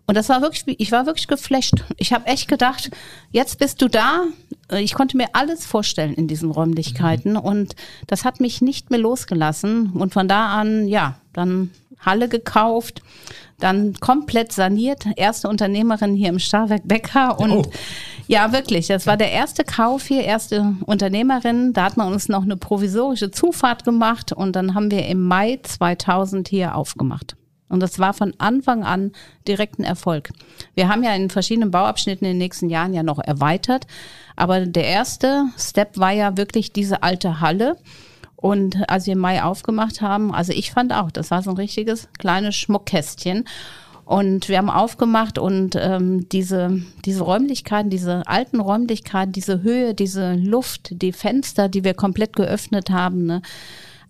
Und das war wirklich, ich war wirklich geflasht. Ich habe echt gedacht, jetzt bist du da. Ich konnte mir alles vorstellen in diesen Räumlichkeiten mhm. und das hat mich nicht mehr losgelassen. Und von da an, ja, dann Halle gekauft, dann komplett saniert, erste Unternehmerin hier im Starwerk Becker und oh. ja, wirklich, das war der erste Kauf hier, erste Unternehmerin, da hat man uns noch eine provisorische Zufahrt gemacht und dann haben wir im Mai 2000 hier aufgemacht. Und das war von Anfang an direkt ein Erfolg. Wir haben ja in verschiedenen Bauabschnitten in den nächsten Jahren ja noch erweitert. Aber der erste Step war ja wirklich diese alte Halle. Und als wir im Mai aufgemacht haben, also ich fand auch, das war so ein richtiges kleines Schmuckkästchen. Und wir haben aufgemacht und ähm, diese, diese Räumlichkeiten, diese alten Räumlichkeiten, diese Höhe, diese Luft, die Fenster, die wir komplett geöffnet haben, ne,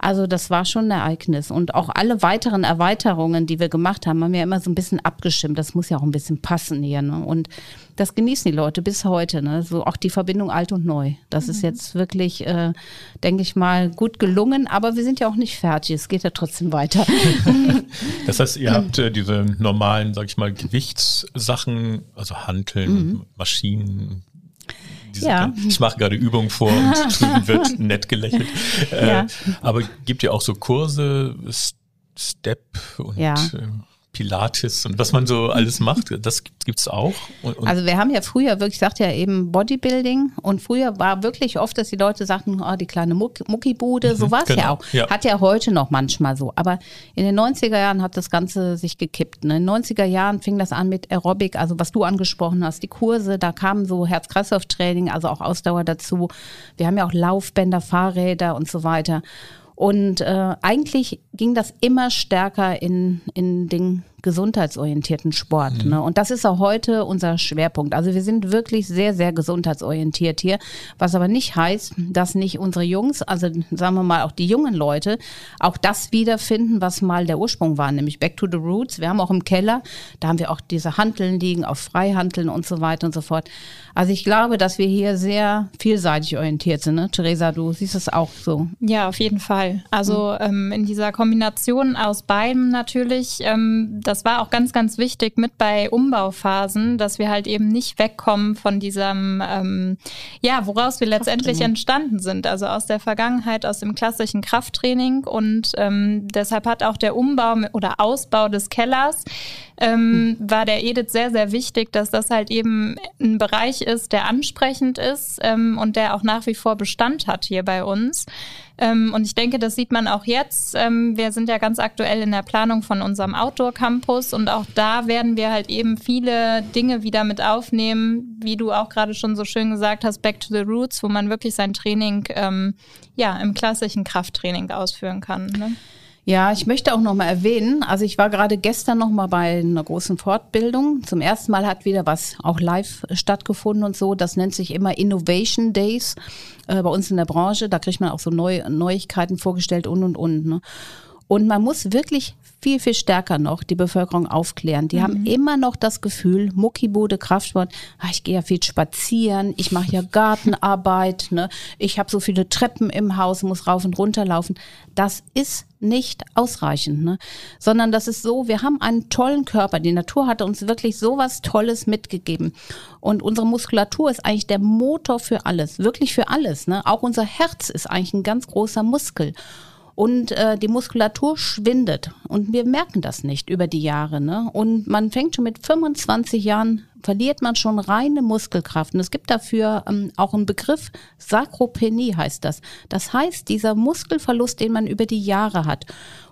also das war schon ein Ereignis. Und auch alle weiteren Erweiterungen, die wir gemacht haben, haben wir immer so ein bisschen abgestimmt. Das muss ja auch ein bisschen passen hier. Ne? Und das genießen die Leute bis heute. Ne? So auch die Verbindung alt und neu. Das mhm. ist jetzt wirklich, äh, denke ich mal, gut gelungen. Aber wir sind ja auch nicht fertig. Es geht ja trotzdem weiter. *laughs* das heißt, ihr habt äh, diese normalen, sag ich mal, Gewichtssachen, also Hanteln, mhm. Maschinen, diese, ja. Ich mache gerade Übungen vor und *laughs* drüben wird nett gelächelt. Äh, ja. Aber gibt ja auch so Kurse, Step und ja. äh, Pilates und was man so alles macht, das gibt es auch. Und, und also wir haben ja früher wirklich, ich sagte ja eben Bodybuilding und früher war wirklich oft, dass die Leute sagten, oh, die kleine Muck Muckibude, so mhm, war es genau, ja auch. Ja. Hat ja heute noch manchmal so. Aber in den 90er Jahren hat das Ganze sich gekippt. Ne? In den 90er Jahren fing das an mit Aerobic, also was du angesprochen hast, die Kurse, da kamen so Herz-Kreislauf-Training, also auch Ausdauer dazu. Wir haben ja auch Laufbänder, Fahrräder und so weiter. Und äh, eigentlich ging das immer stärker in, in den gesundheitsorientierten Sport. Mhm. Ne? Und das ist auch heute unser Schwerpunkt. Also wir sind wirklich sehr, sehr gesundheitsorientiert hier, was aber nicht heißt, dass nicht unsere Jungs, also sagen wir mal auch die jungen Leute, auch das wiederfinden, was mal der Ursprung war, nämlich Back to the Roots. Wir haben auch im Keller, da haben wir auch diese Hanteln liegen, auf Freihanteln und so weiter und so fort. Also ich glaube, dass wir hier sehr vielseitig orientiert sind. Ne? Theresa, du siehst es auch so. Ja, auf jeden Fall. Also mhm. ähm, in dieser Kombination aus beiden natürlich, ähm, das war auch ganz, ganz wichtig mit bei Umbauphasen, dass wir halt eben nicht wegkommen von diesem, ähm, ja, woraus wir letztendlich entstanden sind. Also aus der Vergangenheit, aus dem klassischen Krafttraining. Und ähm, deshalb hat auch der Umbau oder Ausbau des Kellers ähm, war der Edith sehr, sehr wichtig, dass das halt eben ein Bereich ist, der ansprechend ist ähm, und der auch nach wie vor Bestand hat hier bei uns. Ähm, und ich denke, das sieht man auch jetzt. Ähm, wir sind ja ganz aktuell in der Planung von unserem Outdoor-Campus und auch da werden wir halt eben viele Dinge wieder mit aufnehmen, wie du auch gerade schon so schön gesagt hast, Back to the Roots, wo man wirklich sein Training ähm, ja im klassischen Krafttraining ausführen kann. Ne? Ja, ich möchte auch noch mal erwähnen, also ich war gerade gestern noch mal bei einer großen Fortbildung. Zum ersten Mal hat wieder was auch live stattgefunden und so. Das nennt sich immer Innovation Days äh, bei uns in der Branche. Da kriegt man auch so Neu Neuigkeiten vorgestellt und und und. Ne? Und man muss wirklich viel, viel stärker noch die Bevölkerung aufklären. Die mhm. haben immer noch das Gefühl, Muckibude, Kraftsport, ah, ich gehe ja viel spazieren, ich mache ja *laughs* Gartenarbeit, ne? ich habe so viele Treppen im Haus, muss rauf und runter laufen. Das ist nicht ausreichend, ne? sondern das ist so, wir haben einen tollen Körper. Die Natur hat uns wirklich so was Tolles mitgegeben. Und unsere Muskulatur ist eigentlich der Motor für alles, wirklich für alles. Ne? Auch unser Herz ist eigentlich ein ganz großer Muskel und äh, die Muskulatur schwindet und wir merken das nicht über die Jahre. Ne? Und man fängt schon mit 25 Jahren, verliert man schon reine Muskelkraft. Und es gibt dafür ähm, auch einen Begriff, Sakropenie heißt das. Das heißt, dieser Muskelverlust, den man über die Jahre hat.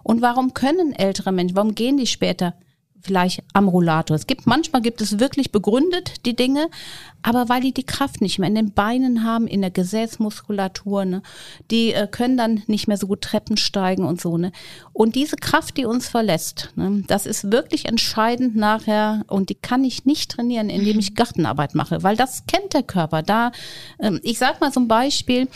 Und warum können ältere Menschen, warum gehen die später? Vielleicht am Rollator. Es gibt manchmal gibt es wirklich begründet die Dinge, aber weil die die Kraft nicht mehr in den Beinen haben, in der Gesäßmuskulatur, ne, die äh, können dann nicht mehr so gut Treppen steigen und so ne. Und diese Kraft, die uns verlässt, ne, das ist wirklich entscheidend nachher und die kann ich nicht trainieren, indem ich Gartenarbeit mache, weil das kennt der Körper. Da, ähm, ich sag mal ein Beispiel.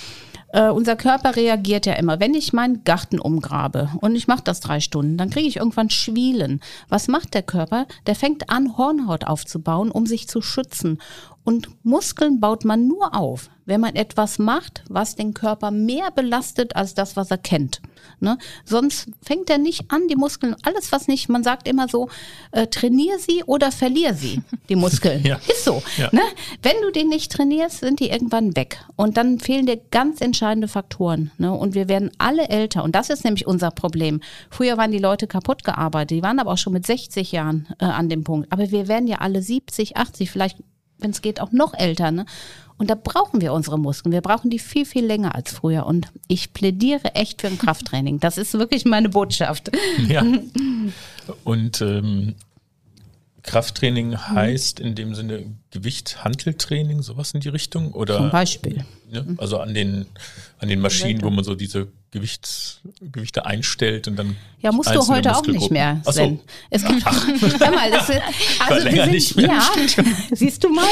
Äh, unser Körper reagiert ja immer. Wenn ich meinen Garten umgrabe und ich mache das drei Stunden, dann kriege ich irgendwann Schwielen. Was macht der Körper? Der fängt an, Hornhaut aufzubauen, um sich zu schützen. Und Muskeln baut man nur auf, wenn man etwas macht, was den Körper mehr belastet als das, was er kennt. Ne? Sonst fängt er nicht an, die Muskeln, alles was nicht, man sagt immer so, äh, trainier sie oder verlier sie, die Muskeln. *laughs* ja. Ist so. Ja. Ne? Wenn du den nicht trainierst, sind die irgendwann weg. Und dann fehlen dir ganz entscheidende Faktoren. Ne? Und wir werden alle älter. Und das ist nämlich unser Problem. Früher waren die Leute kaputt gearbeitet, die waren aber auch schon mit 60 Jahren äh, an dem Punkt. Aber wir werden ja alle 70, 80, vielleicht wenn es geht, auch noch älter. Ne? Und da brauchen wir unsere Muskeln. Wir brauchen die viel, viel länger als früher. Und ich plädiere echt für ein Krafttraining. Das ist wirklich meine Botschaft. Ja. *laughs* Und ähm, Krafttraining heißt in dem Sinne Gewicht-Hanteltraining, sowas in die Richtung? Oder, Zum Beispiel. Ne? Also an den, an den Maschinen, wo man so diese Gewichts, Gewichte einstellt und dann. Ja, musst du heute auch nicht mehr, Sven. So. Es gibt, hör *laughs* mal, das, *laughs* also wir sind, nicht mehr. ja, *laughs* siehst du mal?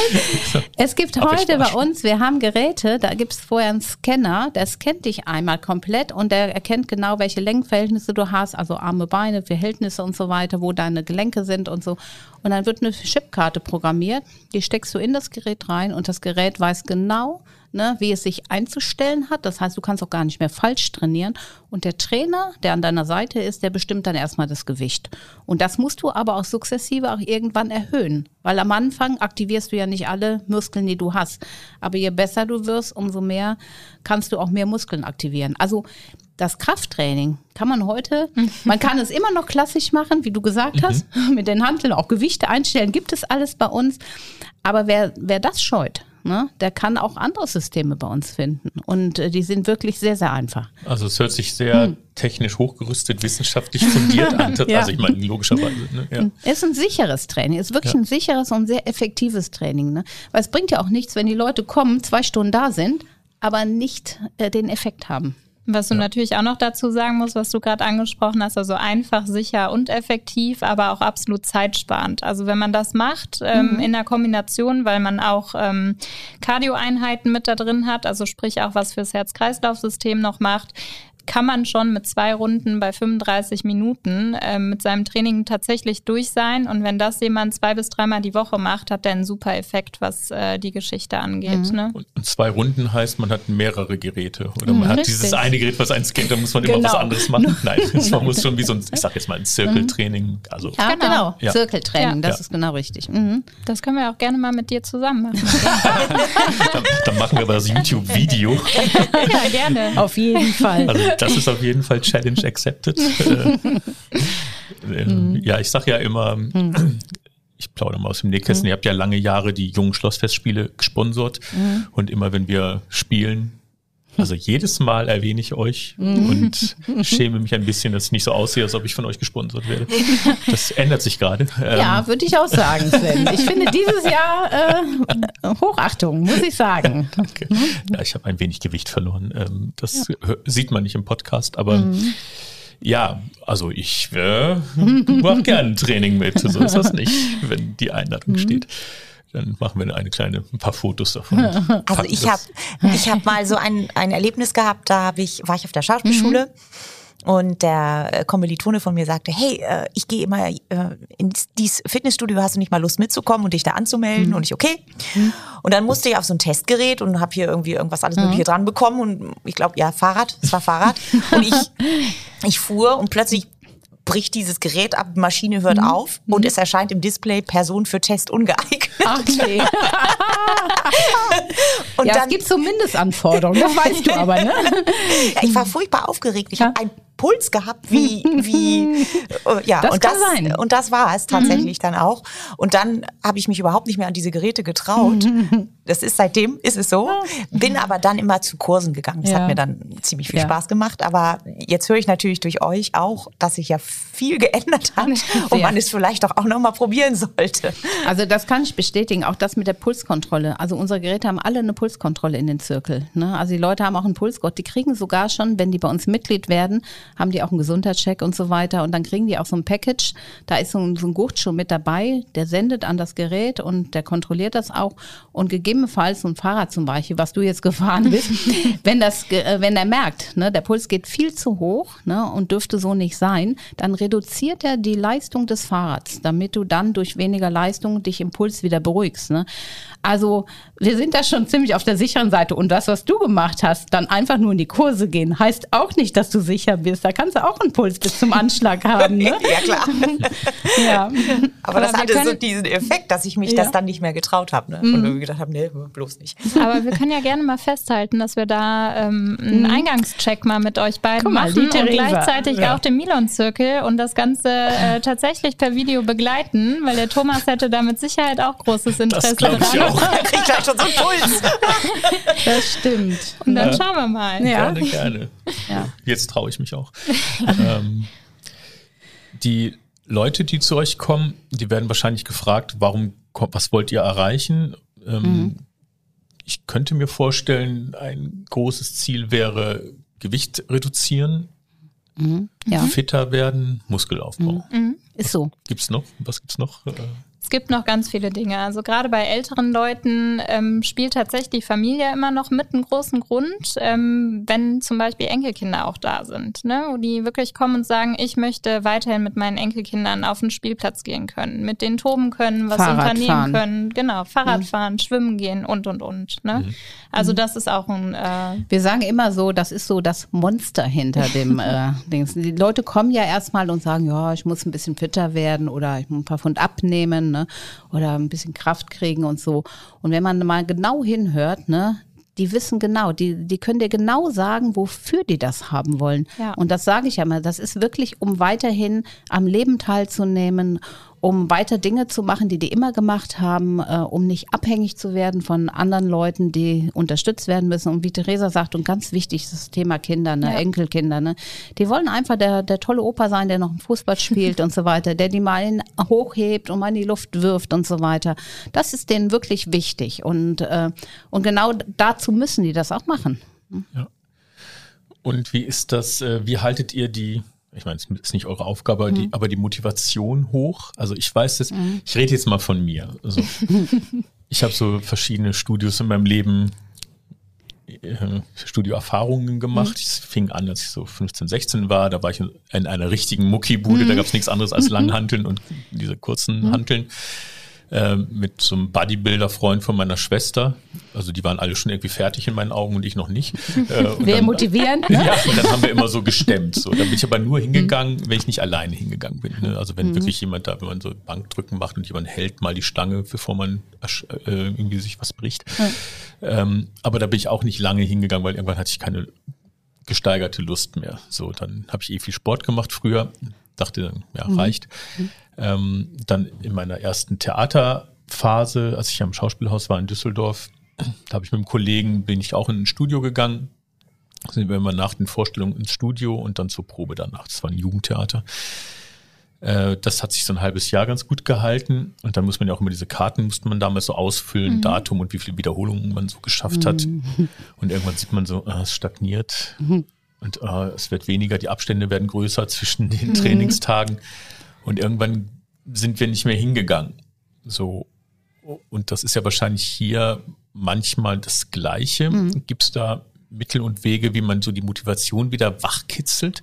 Es gibt heute bei uns, wir haben Geräte, da gibt es vorher einen Scanner, der scannt dich einmal komplett und der erkennt genau, welche Lenkverhältnisse du hast, also Arme, Beine, Verhältnisse und so weiter, wo deine Gelenke sind und so. Und dann wird eine Chipkarte programmiert, die steckst du in das Gerät rein und das Gerät weiß genau, ne, wie es sich einzustellen hat. Das heißt, du kannst auch gar nicht mehr falsch trainieren. Und der Trainer, der an deiner Seite ist, der bestimmt dann erstmal das Gewicht. Und das musst du aber auch sukzessive auch irgendwann erhöhen. Weil am Anfang aktivierst du ja nicht alle Muskeln, die du hast. Aber je besser du wirst, umso mehr kannst du auch mehr Muskeln aktivieren. Also das Krafttraining kann man heute, man kann es immer noch klassisch machen, wie du gesagt hast, *laughs* mit den Handeln auch Gewichte einstellen, gibt es alles bei uns. Aber wer, wer das scheut, ne, der kann auch andere Systeme bei uns finden. Und äh, die sind wirklich sehr, sehr einfach. Also es hört sich sehr hm. technisch hochgerüstet, wissenschaftlich fundiert *laughs* an. ja. Also ich meine, logischerweise. Ne? Ja. Es ist ein sicheres Training. Es ist wirklich ja. ein sicheres und sehr effektives Training. Ne? Weil es bringt ja auch nichts, wenn die Leute kommen, zwei Stunden da sind, aber nicht äh, den Effekt haben. Was du ja. natürlich auch noch dazu sagen musst, was du gerade angesprochen hast, also einfach, sicher und effektiv, aber auch absolut zeitsparend. Also wenn man das macht ähm, mhm. in der Kombination, weil man auch ähm, Cardio-Einheiten mit da drin hat, also sprich auch was fürs Herz-Kreislauf-System noch macht, kann man schon mit zwei Runden bei 35 Minuten äh, mit seinem Training tatsächlich durch sein. Und wenn das jemand zwei bis dreimal die Woche macht, hat der einen super Effekt, was äh, die Geschichte angeht. Mhm. Ne? Und zwei Runden heißt, man hat mehrere Geräte. Oder man mhm, hat richtig. dieses eine Gerät, was einen scannt, da muss man genau. immer was genau. anderes machen. *laughs* Nein, man muss schon wie so ein, ich sag jetzt mal ein Zirkeltraining. Also, ja, genau. genau. Ja. Zirkeltraining, das ja. ist genau richtig. Mhm. Das können wir auch gerne mal mit dir zusammen machen. *laughs* dann, dann, machen wir aber das *laughs* YouTube-Video. ja, gerne. Auf jeden Fall. Also, das ist auf jeden Fall Challenge accepted. *laughs* Äh, äh, ja, ich sage ja immer, ich plaudere mal aus dem Nähkästchen, mhm. ihr habt ja lange Jahre die jungen Schlossfestspiele gesponsert mhm. und immer wenn wir spielen, also jedes Mal erwähne ich euch mhm. und schäme mich ein bisschen, dass ich nicht so aussehe, als ob ich von euch gesponsert werde. Das ändert sich gerade. Ja, ähm, würde ich auch sagen, Sven. Ich finde dieses Jahr äh, Hochachtung, muss ich sagen. Okay. Ja, ich habe ein wenig Gewicht verloren. Ähm, das ja. sieht man nicht im Podcast, aber mhm. ja, also ich äh, mache gerne Training mit. So ist das nicht, wenn die Einladung mhm. steht. Dann machen wir eine kleine, ein paar Fotos davon. *laughs* Also ich habe ich hab mal so ein, ein Erlebnis gehabt, da hab ich, war ich auf der Schauspielschule. Mhm. Und der äh, Kommilitone von mir sagte, hey, äh, ich gehe immer äh, in dieses Fitnessstudio, hast du nicht mal Lust mitzukommen und dich da anzumelden? Mhm. Und ich, okay. Mhm. Und dann musste ich auf so ein Testgerät und habe hier irgendwie irgendwas alles Mögliche mhm. dran bekommen. Und ich glaube, ja, Fahrrad, es war Fahrrad. und ich, *laughs* ich fuhr und plötzlich bricht dieses Gerät ab, Maschine hört mhm. auf und mhm. es erscheint im Display Person für Test ungeeignet. Okay. *laughs* und ja, dann, es gibt so Mindestanforderungen, das weißt du aber, ne? *laughs* Ja, ich war furchtbar aufgeregt. Ich ja. habe ein Puls gehabt, wie, wie, *laughs* äh, ja, das und, das, sein. und das war es tatsächlich mhm. dann auch. Und dann habe ich mich überhaupt nicht mehr an diese Geräte getraut. Das ist seitdem, ist es so. Bin aber dann immer zu Kursen gegangen. Das ja. hat mir dann ziemlich viel ja. Spaß gemacht. Aber jetzt höre ich natürlich durch euch auch, dass sich ja viel geändert hat und man es vielleicht doch auch noch mal probieren sollte. Also das kann ich bestätigen, auch das mit der Pulskontrolle. Also unsere Geräte haben alle eine Pulskontrolle in den Zirkel. Ne? Also die Leute haben auch einen Pulsgott. Die kriegen sogar schon, wenn die bei uns Mitglied werden, haben die auch einen Gesundheitscheck und so weiter. Und dann kriegen die auch so ein Package. Da ist so ein, so ein Gurtschuh mit dabei, der sendet an das Gerät und der kontrolliert das auch. Und gegebenenfalls so ein Fahrrad zum Beispiel, was du jetzt gefahren bist, *laughs* wenn das, äh, wenn er merkt, ne, der Puls geht viel zu hoch ne, und dürfte so nicht sein, dann reduziert er die Leistung des Fahrrads, damit du dann durch weniger Leistung dich im Puls wieder beruhigst. Ne. Also wir sind da schon ziemlich auf der sicheren Seite. Und das, was du gemacht hast, dann einfach nur in die Kurse gehen, heißt auch nicht, dass du sicher bist. Da kannst du auch einen Puls bis zum Anschlag haben. Ne? *laughs* ja, klar. ja. Aber, *laughs* das hatte so diesen Effekt, dass ich mich ja. das dann nicht mehr getraut habe. Ne? Und mhm. gedacht habe, nee, bloß nicht. Aber wir können ja gerne mal festhalten, dass wir da ähm, einen mhm. Eingangscheck mal mit euch beiden mal, machen und gleichzeitig ja. auch den Milon-Zirkel und das Ganze äh, *laughs* tatsächlich per Video begleiten, weil der Thomas hätte da mit Sicherheit auch großes Interesse dran. Ich auch. Gleich schon so einen Puls. *laughs* Das stimmt. Und dann ja. schauen wir mal. Ja. Gerne, gerne. Ja. Jetzt traue ich mich auch. *laughs* ähm, die Leute, die zu euch kommen, die werden wahrscheinlich gefragt, warum, was wollt ihr erreichen? Ähm, mhm. Ich könnte mir vorstellen, ein großes Ziel wäre Gewicht reduzieren, mhm. ja. fitter werden, Muskelaufbau. Mhm. Ist so. Gibt's noch? Was gibt's noch? Es gibt noch ganz viele Dinge. Also gerade bei älteren Leuten ähm, spielt tatsächlich die Familie immer noch mit einen großen Grund, ähm, wenn zum Beispiel Enkelkinder auch da sind, ne? wo die wirklich kommen und sagen, ich möchte weiterhin mit meinen Enkelkindern auf den Spielplatz gehen können, mit denen toben können, was Fahrrad unternehmen fahren. können, genau, Fahrrad Mhm. fahren, schwimmen gehen und und und. Ne? Also das ist auch ein äh, Wir sagen immer so, das ist so das Monster hinter dem *laughs* äh, Dings. Die Leute kommen ja erstmal und sagen, ja, ich muss ein bisschen fitter werden oder ich muss ein paar Pfund abnehmen ne? oder ein bisschen Kraft kriegen und so. Und wenn man mal genau hinhört, ne, die wissen genau, die, die können dir genau sagen, wofür die das haben wollen. Ja. Und das sage ich ja immer, das ist wirklich, um weiterhin am Leben teilzunehmen, um weiter Dinge zu machen, die die immer gemacht haben, äh, um nicht abhängig zu werden von anderen Leuten, die unterstützt werden müssen. Und wie Theresa sagt, und ganz wichtig, das Thema Kinder, ne, Ja. Enkelkinder, ne, die wollen einfach der, der tolle Opa sein, der noch Fußball spielt und so weiter, der die mal in, hochhebt und mal in die Luft wirft und so weiter. Das ist denen wirklich wichtig. Und, äh, und genau dazu müssen die das auch machen. Und wie ist das, äh, wie haltet ihr die, ich meine, es ist nicht eure Aufgabe, die, aber die Motivation hoch? Also ich weiß das, ich rede jetzt mal von mir. Also, *laughs* ich habe so verschiedene Studios in meinem Leben, äh, Studioerfahrungen gemacht. Ich fing an, als ich so 15, 16 war. Da war ich in einer richtigen Muckibude. Da gab es nichts anderes als *laughs* Langhanteln und diese kurzen Hanteln. Äh, mit so einem Bodybuilder-Freund von meiner Schwester. Also die waren alle schon irgendwie fertig in meinen Augen und ich noch nicht. *laughs* Äh, dann- motivierend. Ne? *laughs* ja, und dann haben wir immer so gestemmt. So. Da bin ich aber nur hingegangen, wenn ich nicht alleine hingegangen bin. Ne? Also wenn wirklich jemand da, wenn man so Bankdrücken macht und jemand hält mal die Stange, bevor man äh, irgendwie sich was bricht. Ähm, aber da bin ich auch nicht lange hingegangen, weil irgendwann hatte ich keine gesteigerte Lust mehr. So, dann habe ich eh viel Sport gemacht früher, dachte dann, ja, reicht. Ähm, dann in meiner ersten Theaterphase, als ich am Schauspielhaus war in Düsseldorf, da habe ich mit einem Kollegen, bin ich auch in ein Studio gegangen, sind wir immer nach den Vorstellungen ins Studio und dann zur Probe danach. Das war ein Jugendtheater. Äh, Das hat sich so ein halbes Jahr ganz gut gehalten. Und dann muss man ja auch immer diese Karten, musste man damals so ausfüllen, Datum und wie viele Wiederholungen man so geschafft hat. Und irgendwann sieht man so, ah, es stagniert. Und ah, es wird weniger, die Abstände werden größer zwischen den Trainingstagen. Und irgendwann sind wir nicht mehr hingegangen. So. Und das ist ja wahrscheinlich hier manchmal das Gleiche. Gibt es da Mittel und Wege, wie man so die Motivation wieder wachkitzelt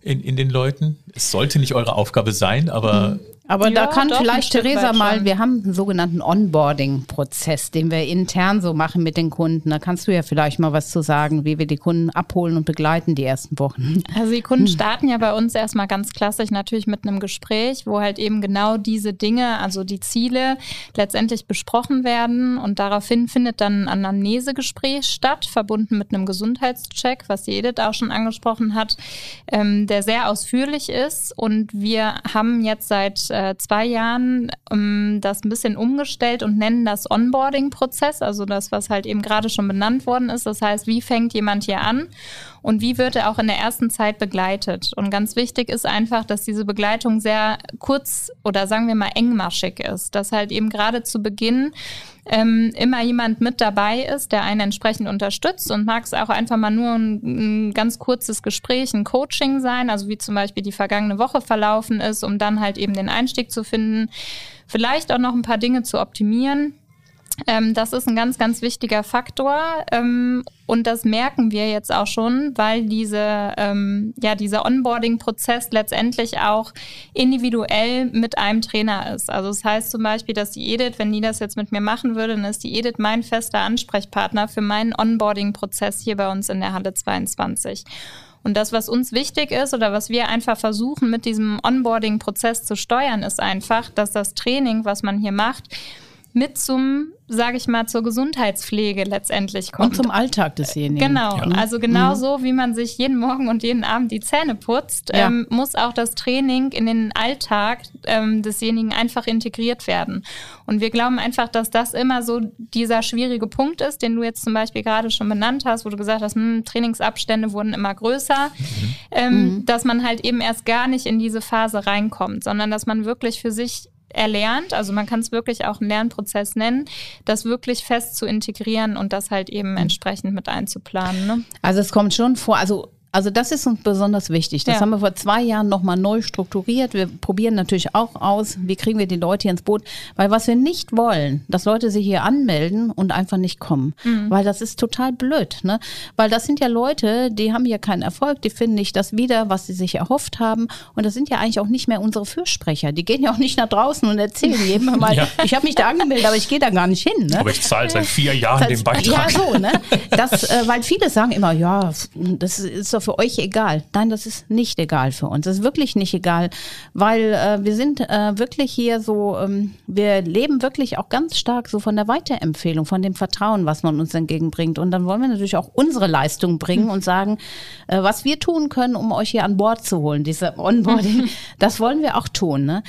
in, in den Leuten? Es sollte nicht eure Aufgabe sein, aber Aber da Ja, kann doch, vielleicht Theresa mal, wir haben einen sogenannten Onboarding-Prozess, den wir intern so machen mit den Kunden. Da kannst du ja vielleicht mal was zu sagen, wie wir die Kunden abholen und begleiten die ersten Wochen. *laughs* Also die Kunden starten ja bei uns erstmal ganz klassisch natürlich mit einem Gespräch, wo halt eben genau diese Dinge, also die Ziele letztendlich besprochen werden und daraufhin findet dann ein Anamnesegespräch statt, verbunden mit einem Gesundheitscheck, was die Edith auch schon angesprochen hat, ähm, der sehr ausführlich ist und wir haben jetzt seit äh, zwei Jahren ähm, das ein bisschen umgestellt und nennen das Onboarding-Prozess, also das, was halt eben gerade schon benannt worden ist. Das heißt, wie fängt jemand hier an und wie wird er auch in der ersten Zeit begleitet? Und ganz wichtig ist einfach, dass diese Begleitung sehr kurz oder sagen wir mal engmaschig ist, dass halt eben gerade zu Beginn ähm, immer jemand mit dabei ist, der einen entsprechend unterstützt und mag es auch einfach mal nur ein, ein ganz kurzes Gespräch, ein Coaching sein, also wie zum Beispiel die vergangene Woche verlaufen ist, um dann halt eben den Einstieg zu finden, vielleicht auch noch ein paar Dinge zu optimieren. Ähm, das ist ein ganz, ganz wichtiger Faktor ähm, und das merken wir jetzt auch schon, weil diese, ähm, ja, dieser Onboarding-Prozess letztendlich auch individuell mit einem Trainer ist. Also das heißt zum Beispiel, dass die Edith, wenn die das jetzt mit mir machen würde, dann ist die Edith mein fester Ansprechpartner für meinen Onboarding-Prozess hier bei uns in der Halle 22. Und das, was uns wichtig ist oder was wir einfach versuchen mit diesem Onboarding-Prozess zu steuern, ist einfach, dass das Training, was man hier macht, mit zum, sage ich mal, zur Gesundheitspflege letztendlich kommt. Und zum Alltag desjenigen. Genau, also genau so, wie man sich jeden Morgen und jeden Abend die Zähne putzt, Ja. ähm, muss auch das Training in den Alltag ähm, desjenigen einfach integriert werden. Und wir glauben einfach, dass das immer so dieser schwierige Punkt ist, den du jetzt zum Beispiel gerade schon benannt hast, wo du gesagt hast, hm, Trainingsabstände wurden immer größer, ähm, dass man halt eben erst gar nicht in diese Phase reinkommt, sondern dass man wirklich für sich erlernt, also man kann es wirklich auch einen Lernprozess nennen, das wirklich fest zu integrieren und das halt eben entsprechend mit einzuplanen. Ne? Also es kommt schon vor, also Also das ist uns besonders wichtig. Das Ja. haben wir vor zwei Jahren nochmal neu strukturiert. Wir probieren natürlich auch aus, wie kriegen wir die Leute hier ins Boot. Weil was wir nicht wollen, dass Leute sich hier anmelden und einfach nicht kommen. Weil das ist total blöd. Ne? Weil das sind ja Leute, die haben hier keinen Erfolg, die finden nicht das wieder, was sie sich erhofft haben. Und das sind ja eigentlich auch nicht mehr unsere Fürsprecher. Die gehen ja auch nicht nach draußen und erzählen *laughs* jedem mal, Ja. ich habe mich da angemeldet, aber ich gehe da gar nicht hin. Ne? Aber ich zahle seit vier Jahren den Beitrag. Ja, so, ne? Das, äh, weil viele sagen immer, ja, das ist doch für euch egal. Nein, das ist nicht egal für uns. Das ist wirklich nicht egal, weil äh, wir sind äh, wirklich hier so, ähm, wir leben wirklich auch ganz stark so von der Weiterempfehlung, von dem Vertrauen, was man uns entgegenbringt. Und dann wollen wir natürlich auch unsere Leistung bringen und sagen, äh, was wir tun können, um euch hier an Bord zu holen, diese Onboarding, *laughs* das wollen wir auch tun. Ne?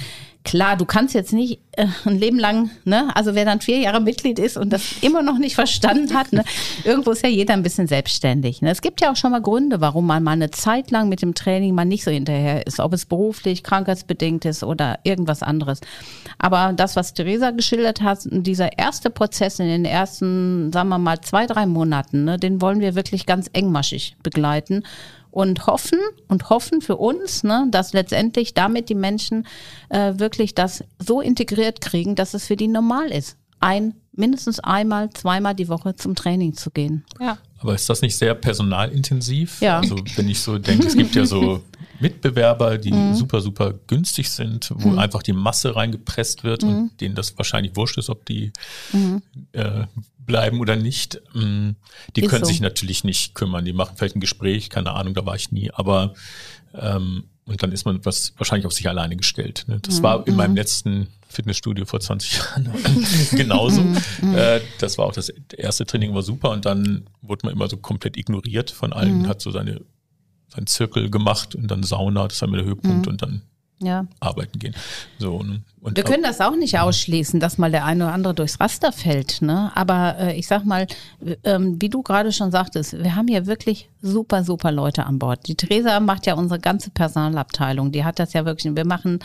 Klar, du kannst jetzt nicht äh, ein Leben lang, ne, also wer dann vier Jahre Mitglied ist und das immer noch nicht verstanden hat, ne, irgendwo ist ja jeder ein bisschen selbstständig. Ne. Es gibt ja auch schon mal Gründe, warum man mal eine Zeit lang mit dem Training mal nicht so hinterher ist, ob es beruflich, krankheitsbedingt ist oder irgendwas anderes. Aber das, was Theresa geschildert hat, dieser erste Prozess in den ersten, sagen wir mal, zwei, drei Monaten, ne, den wollen wir wirklich ganz engmaschig begleiten und hoffen und hoffen für uns, ne, dass letztendlich damit die Menschen äh, wirklich das so integriert kriegen, dass es für die normal ist, ein mindestens einmal, zweimal die Woche zum Training zu gehen. Ja. Aber ist das nicht sehr personalintensiv? Ja. Also wenn ich so denke, es gibt ja so *laughs* Mitbewerber, die Mhm. super, super günstig sind, wo einfach die Masse reingepresst wird Mhm. und denen das wahrscheinlich wurscht ist, ob die äh, bleiben oder nicht. Mm, Die Ist können so. sich natürlich nicht kümmern. Die machen vielleicht ein Gespräch, keine Ahnung, da war ich nie. Aber ähm, und dann ist man was wahrscheinlich auf sich alleine gestellt. Ne? Mhm. Das war in meinem letzten Fitnessstudio vor 20 *laughs* Jahren *laughs* genauso. Mhm. Äh, das war auch das erste Training war super und dann wurde man immer so komplett ignoriert von allen, Mhm. hat so seine seinen Zirkel gemacht und dann Sauna, das war mir der Höhepunkt und dann Ja. arbeiten gehen. So, ne? und. Wir können das auch nicht ausschließen, dass mal der eine oder andere durchs Raster fällt. Ne? Aber äh, ich sag mal, ähm, wie du gerade schon sagtest, wir haben hier wirklich super, super Leute an Bord. Die Theresa macht ja unsere ganze Personalabteilung. Die hat das ja wirklich. Wir machen,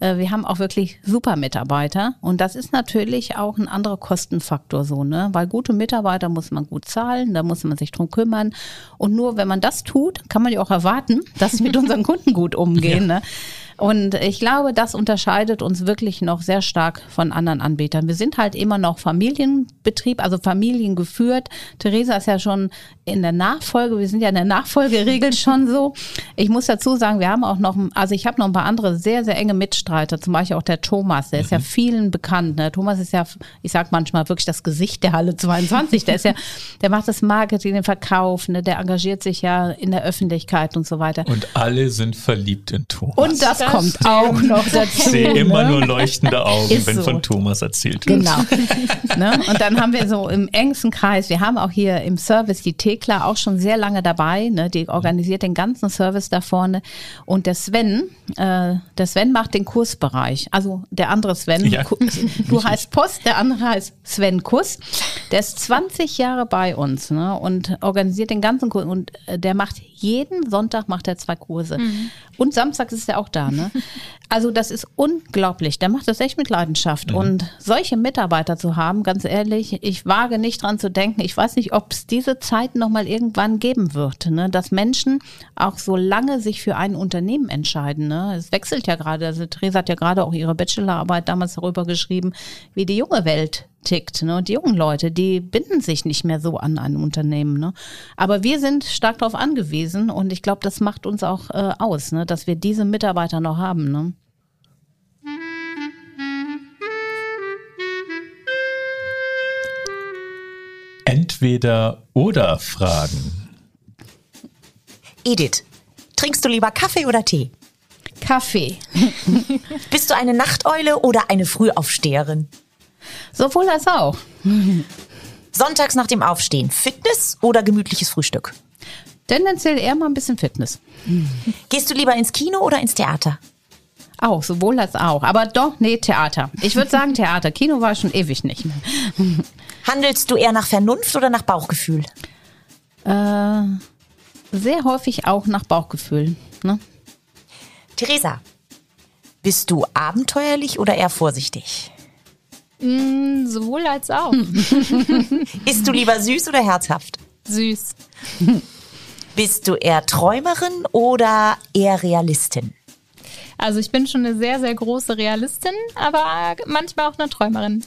äh, wir haben auch wirklich super Mitarbeiter. Und das ist natürlich auch ein anderer Kostenfaktor so, ne? Weil gute Mitarbeiter muss man gut zahlen, da muss man sich drum kümmern. Und nur wenn man das tut, kann man ja auch erwarten, dass sie mit *laughs* unseren Kunden gut umgehen. Ne? Und ich glaube, das unterscheidet uns wirklich noch sehr stark von anderen Anbietern. Wir sind halt immer noch Familienbetrieb, also familiengeführt. Theresa ist ja schon in der Nachfolge, wir sind ja in der Nachfolgeregel *laughs* schon so. Ich muss dazu sagen, wir haben auch noch, also ich habe noch ein paar andere sehr, sehr enge Mitstreiter, zum Beispiel auch der Thomas, der ist ja vielen bekannt. Ne? Thomas ist ja, ich sag manchmal wirklich das Gesicht der Halle 22. Der ist ja, *laughs* der macht das Marketing, den Verkauf, ne? der engagiert sich ja in der Öffentlichkeit und so weiter. und alle sind verliebt in Thomas. Und das, Das kommt stimmt. auch noch dazu. ich sehe immer ne? nur leuchtende Augen, Ist wenn so. von Thomas erzählt wird. Genau. *laughs* ne? Und dann haben wir so im engsten Kreis, wir haben auch hier im Service die Thekla auch schon sehr lange dabei. Ne? Die organisiert den ganzen Service da vorne. Und der Sven, äh, der Sven macht den Kursbereich. Also der andere Sven, Ja. *laughs* Du heißt Post, der andere heißt Sven Kuss. Der ist 20 Jahre bei uns ne? und organisiert den ganzen Kurs. Und äh, der macht jeden Sonntag macht er zwei Kurse. Und samstags ist er auch da. Ne? *laughs* Also das ist unglaublich. Der macht das echt mit Leidenschaft. Und solche Mitarbeiter zu haben, ganz ehrlich, ich wage nicht dran zu denken. Ich weiß nicht, ob es diese Zeit nochmal irgendwann geben wird, ne? dass Menschen auch so lange sich für ein Unternehmen entscheiden. Ne? Es wechselt ja gerade. Also Theresa hat ja gerade auch ihre Bachelorarbeit damals darüber geschrieben, wie die junge Welt tickt. Ne? Und die jungen Leute, die binden sich nicht mehr so an ein Unternehmen. Ne? Aber wir sind stark darauf angewiesen und ich glaube, das macht uns auch äh, aus, ne? dass wir diese Mitarbeiter noch haben. Ne? Entweder oder Fragen. Edith, trinkst du lieber Kaffee oder Tee? Kaffee. *laughs* Bist du eine Nachteule oder eine Frühaufsteherin? Sowohl als auch. Sonntags nach dem Aufstehen, Fitness oder gemütliches Frühstück? Tendenziell eher mal ein bisschen Fitness. Gehst du lieber ins Kino oder ins Theater? Auch, sowohl als auch. Aber doch, nee, Theater. Ich würde sagen Theater. Kino war schon ewig nicht mehr. Handelst du eher nach Vernunft oder nach Bauchgefühl? Äh, sehr häufig auch nach Bauchgefühl. Ne? Theresa, bist du abenteuerlich oder eher vorsichtig? Mm, sowohl als auch. *laughs* Isst du lieber süß oder herzhaft? Süß. Bist du eher Träumerin oder eher Realistin? Also ich bin schon eine sehr, sehr große Realistin, aber manchmal auch eine Träumerin.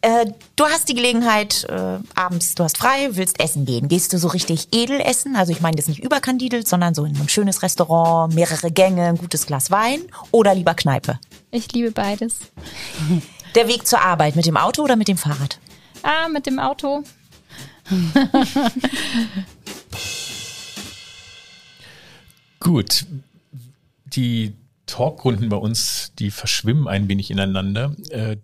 Äh, du hast die Gelegenheit, äh, abends, du hast frei, willst essen gehen. Gehst du so richtig edel essen? Also ich meine das nicht überkandidelt, sondern so in ein schönes Restaurant, mehrere Gänge, ein gutes Glas Wein oder lieber Kneipe? Ich liebe beides. *laughs* Der Weg zur Arbeit mit dem Auto oder mit dem Fahrrad? Ah, mit dem Auto. *laughs* Gut. Die Talkrunden bei uns, die verschwimmen ein wenig ineinander. Äh,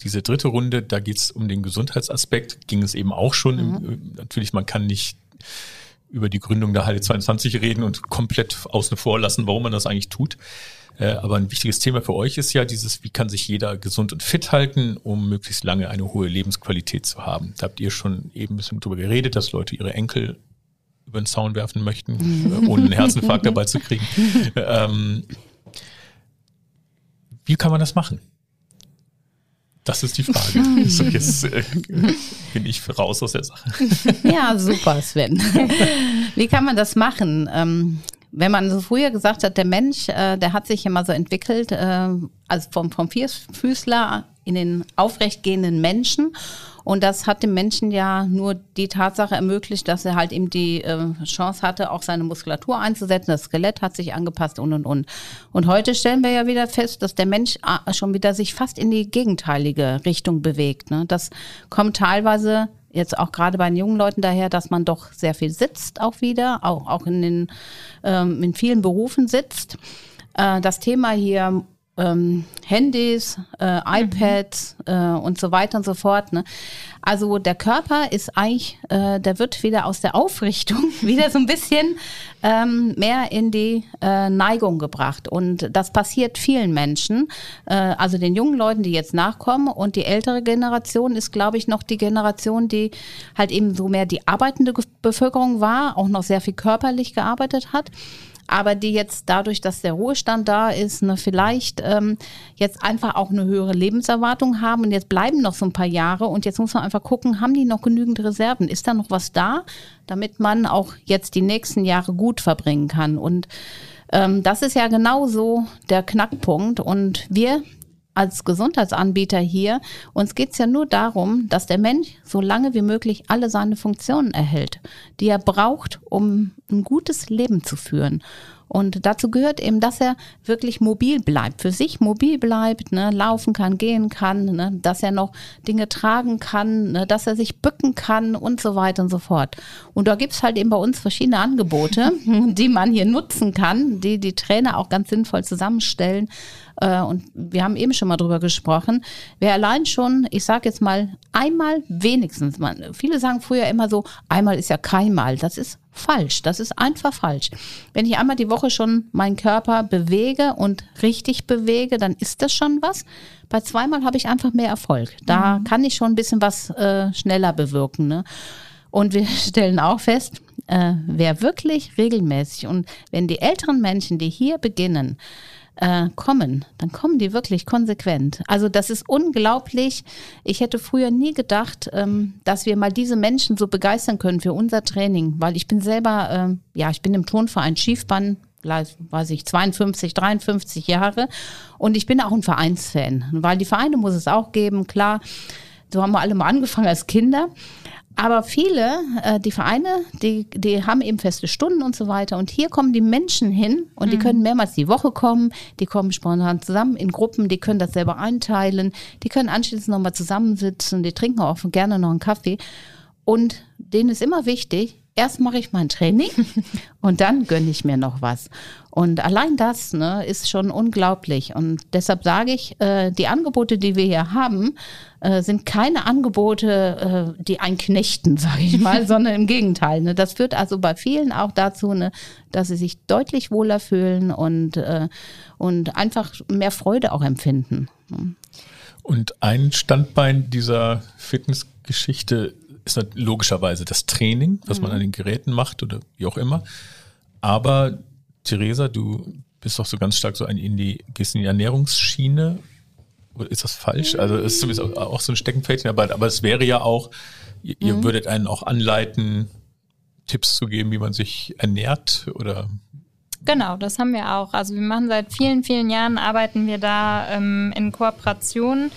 diese dritte Runde, da geht es um den Gesundheitsaspekt, ging es eben auch schon. Mhm. Im, natürlich, man kann nicht über die Gründung der Halle 22 reden und komplett außen vor lassen, warum man das eigentlich tut. Äh, aber ein wichtiges Thema für euch ist ja dieses, wie kann sich jeder gesund und fit halten, um möglichst lange eine hohe Lebensqualität zu haben. Da habt ihr schon eben ein bisschen drüber geredet, dass Leute ihre Enkel über den Zaun werfen möchten, äh, ohne einen Herzinfarkt dabei zu kriegen. *laughs* Ähm, wie kann man das machen? Das ist die Frage. So, jetzt äh, bin ich raus aus der Sache. Ja, super, Sven. Wie kann man das machen? Ähm, wenn man so früher gesagt hat, der Mensch, äh, der hat sich immer so entwickelt, äh, also vom, vom Vierfüßler in den aufrechtgehenden Menschen. Und das hat dem Menschen ja nur die Tatsache ermöglicht, dass er halt eben die äh, Chance hatte, auch seine Muskulatur einzusetzen. Das Skelett hat sich angepasst und und und. Und heute stellen wir ja wieder fest, dass der Mensch äh, schon wieder sich fast in die gegenteilige Richtung bewegt. Ne? Das kommt teilweise jetzt auch gerade bei den jungen Leuten daher, dass man doch sehr viel sitzt auch wieder, auch, auch in den ähm, in vielen Berufen sitzt. Äh, das Thema hier ähm, Handys, äh, iPads äh, und so weiter und so fort. Ne? Also der Körper ist eigentlich, äh, der wird wieder aus der Aufrichtung *laughs* wieder so ein bisschen ähm, mehr in die äh, Neigung gebracht. Und das passiert vielen Menschen, äh, also den jungen Leuten, die jetzt nachkommen. Und die ältere Generation ist, glaube ich, noch die Generation, die halt eben so mehr die arbeitende Bevölkerung war, auch noch sehr viel körperlich gearbeitet hat aber die jetzt dadurch, dass der Ruhestand da ist, ne, vielleicht ähm, jetzt einfach auch eine höhere Lebenserwartung haben und jetzt bleiben noch so ein paar Jahre und jetzt muss man einfach gucken, haben die noch genügend Reserven? Ist da noch was da, damit man auch jetzt die nächsten Jahre gut verbringen kann? Und ähm, das ist ja genauso der Knackpunkt und wir als Gesundheitsanbieter hier, uns geht es ja nur darum, dass der Mensch so lange wie möglich alle seine Funktionen erhält, die er braucht, um ein gutes Leben zu führen. Und dazu gehört eben, dass er wirklich mobil bleibt, für sich mobil bleibt, ne, laufen kann, gehen kann, ne, dass er noch Dinge tragen kann, ne, dass er sich bücken kann und so weiter und so fort. Und da gibt's halt eben bei uns verschiedene Angebote, *laughs* die man hier nutzen kann, die die Trainer auch ganz sinnvoll zusammenstellen, äh, und wir haben eben schon mal drüber gesprochen, wer allein schon, ich sage jetzt mal, einmal wenigstens, man, viele sagen früher immer so, einmal ist ja keinmal, das ist falsch, das ist einfach falsch. Wenn ich einmal die Woche schon meinen Körper bewege und richtig bewege, dann ist das schon was. Bei zweimal habe ich einfach mehr Erfolg. Da mhm. kann ich schon ein bisschen was äh, schneller bewirken. Ne? Und wir *laughs* stellen auch fest, äh, wer wirklich regelmäßig und wenn die älteren Menschen, die hier beginnen, äh, kommen, dann kommen die wirklich konsequent. Also das ist unglaublich. Ich hätte früher nie gedacht, ähm, dass wir mal diese Menschen so begeistern können für unser Training, weil ich bin selber, äh, ja, ich bin im Turnverein Schiefbahn weiß ich, 52, 53 Jahre. Und ich bin auch ein Vereinsfan, weil die Vereine muss es auch geben, klar. So haben wir alle mal angefangen als Kinder. Aber viele, äh, die Vereine, die, die haben eben feste Stunden und so weiter. Und hier kommen die Menschen hin und mhm. die können mehrmals die Woche kommen. Die kommen spontan zusammen in Gruppen, die können das selber einteilen. Die können anschließend nochmal zusammensitzen. Die trinken auch gerne noch einen Kaffee. Und denen ist immer wichtig, erst mache ich mein Training *laughs* und dann gönne ich mir noch was. Und allein das ne, ist schon unglaublich. Und deshalb sage ich, äh, die Angebote, die wir hier haben, äh, sind keine Angebote, äh, die einknechten, *laughs* sage ich mal, *laughs* sondern im Gegenteil. Ne. Das führt also bei vielen auch dazu, ne, dass sie sich deutlich wohler fühlen und, äh, und einfach mehr Freude auch empfinden. Ne. Und ein Standbein dieser Fitnessgeschichte ist logischerweise das Training, was mhm. man an den Geräten macht oder wie auch immer. Aber Theresa, du bist doch so ganz stark so in die, gehst in die Ernährungsschiene. Oder ist das falsch? Also es ist sowieso auch so ein Steckenpferdchen dabei, aber es wäre ja auch, ihr, ihr mhm. würdet einen auch anleiten Tipps zu geben, wie man sich ernährt oder Genau, das haben wir auch. Also wir machen seit vielen, vielen Jahren, arbeiten wir da ähm, in Kooperation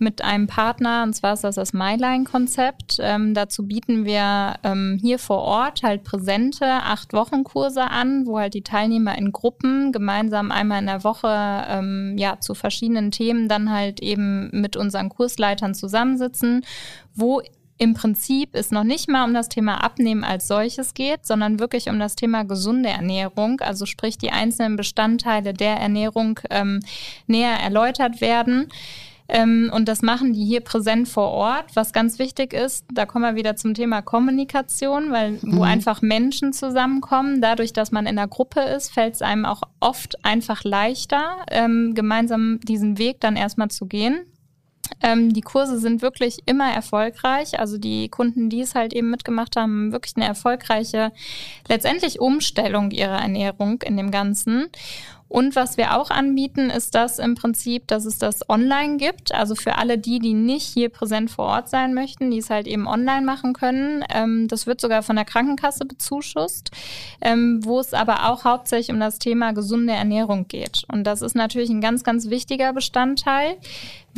mit einem Partner, und zwar ist das das MyLine-Konzept. Ähm, dazu bieten wir ähm, hier vor Ort halt präsente Acht-Wochen-Kurse an, wo halt die Teilnehmer in Gruppen gemeinsam einmal in der Woche ähm, ja zu verschiedenen Themen dann halt eben mit unseren Kursleitern zusammensitzen, wo im Prinzip es noch nicht mal um das Thema Abnehmen als solches geht, sondern wirklich um das Thema gesunde Ernährung, also sprich die einzelnen Bestandteile der Ernährung ähm, näher erläutert werden. Ähm, und das machen die hier präsent vor Ort. Was ganz wichtig ist, da kommen wir wieder zum Thema Kommunikation, weil mhm. wo einfach Menschen zusammenkommen, dadurch, dass man in der Gruppe ist, fällt es einem auch oft einfach leichter, ähm, gemeinsam diesen Weg dann erstmal zu gehen. Ähm, die Kurse sind wirklich immer erfolgreich. Also die Kunden, die es halt eben mitgemacht haben, haben wirklich eine erfolgreiche, letztendlich Umstellung ihrer Ernährung in dem Ganzen. Und was wir auch anbieten, ist das im Prinzip, dass es das online gibt. Also für alle die, die nicht hier präsent vor Ort sein möchten, die es halt eben online machen können. Ähm, das wird sogar von der Krankenkasse bezuschusst, ähm, wo es aber auch hauptsächlich um das Thema gesunde Ernährung geht. Und das ist natürlich ein ganz, ganz wichtiger Bestandteil.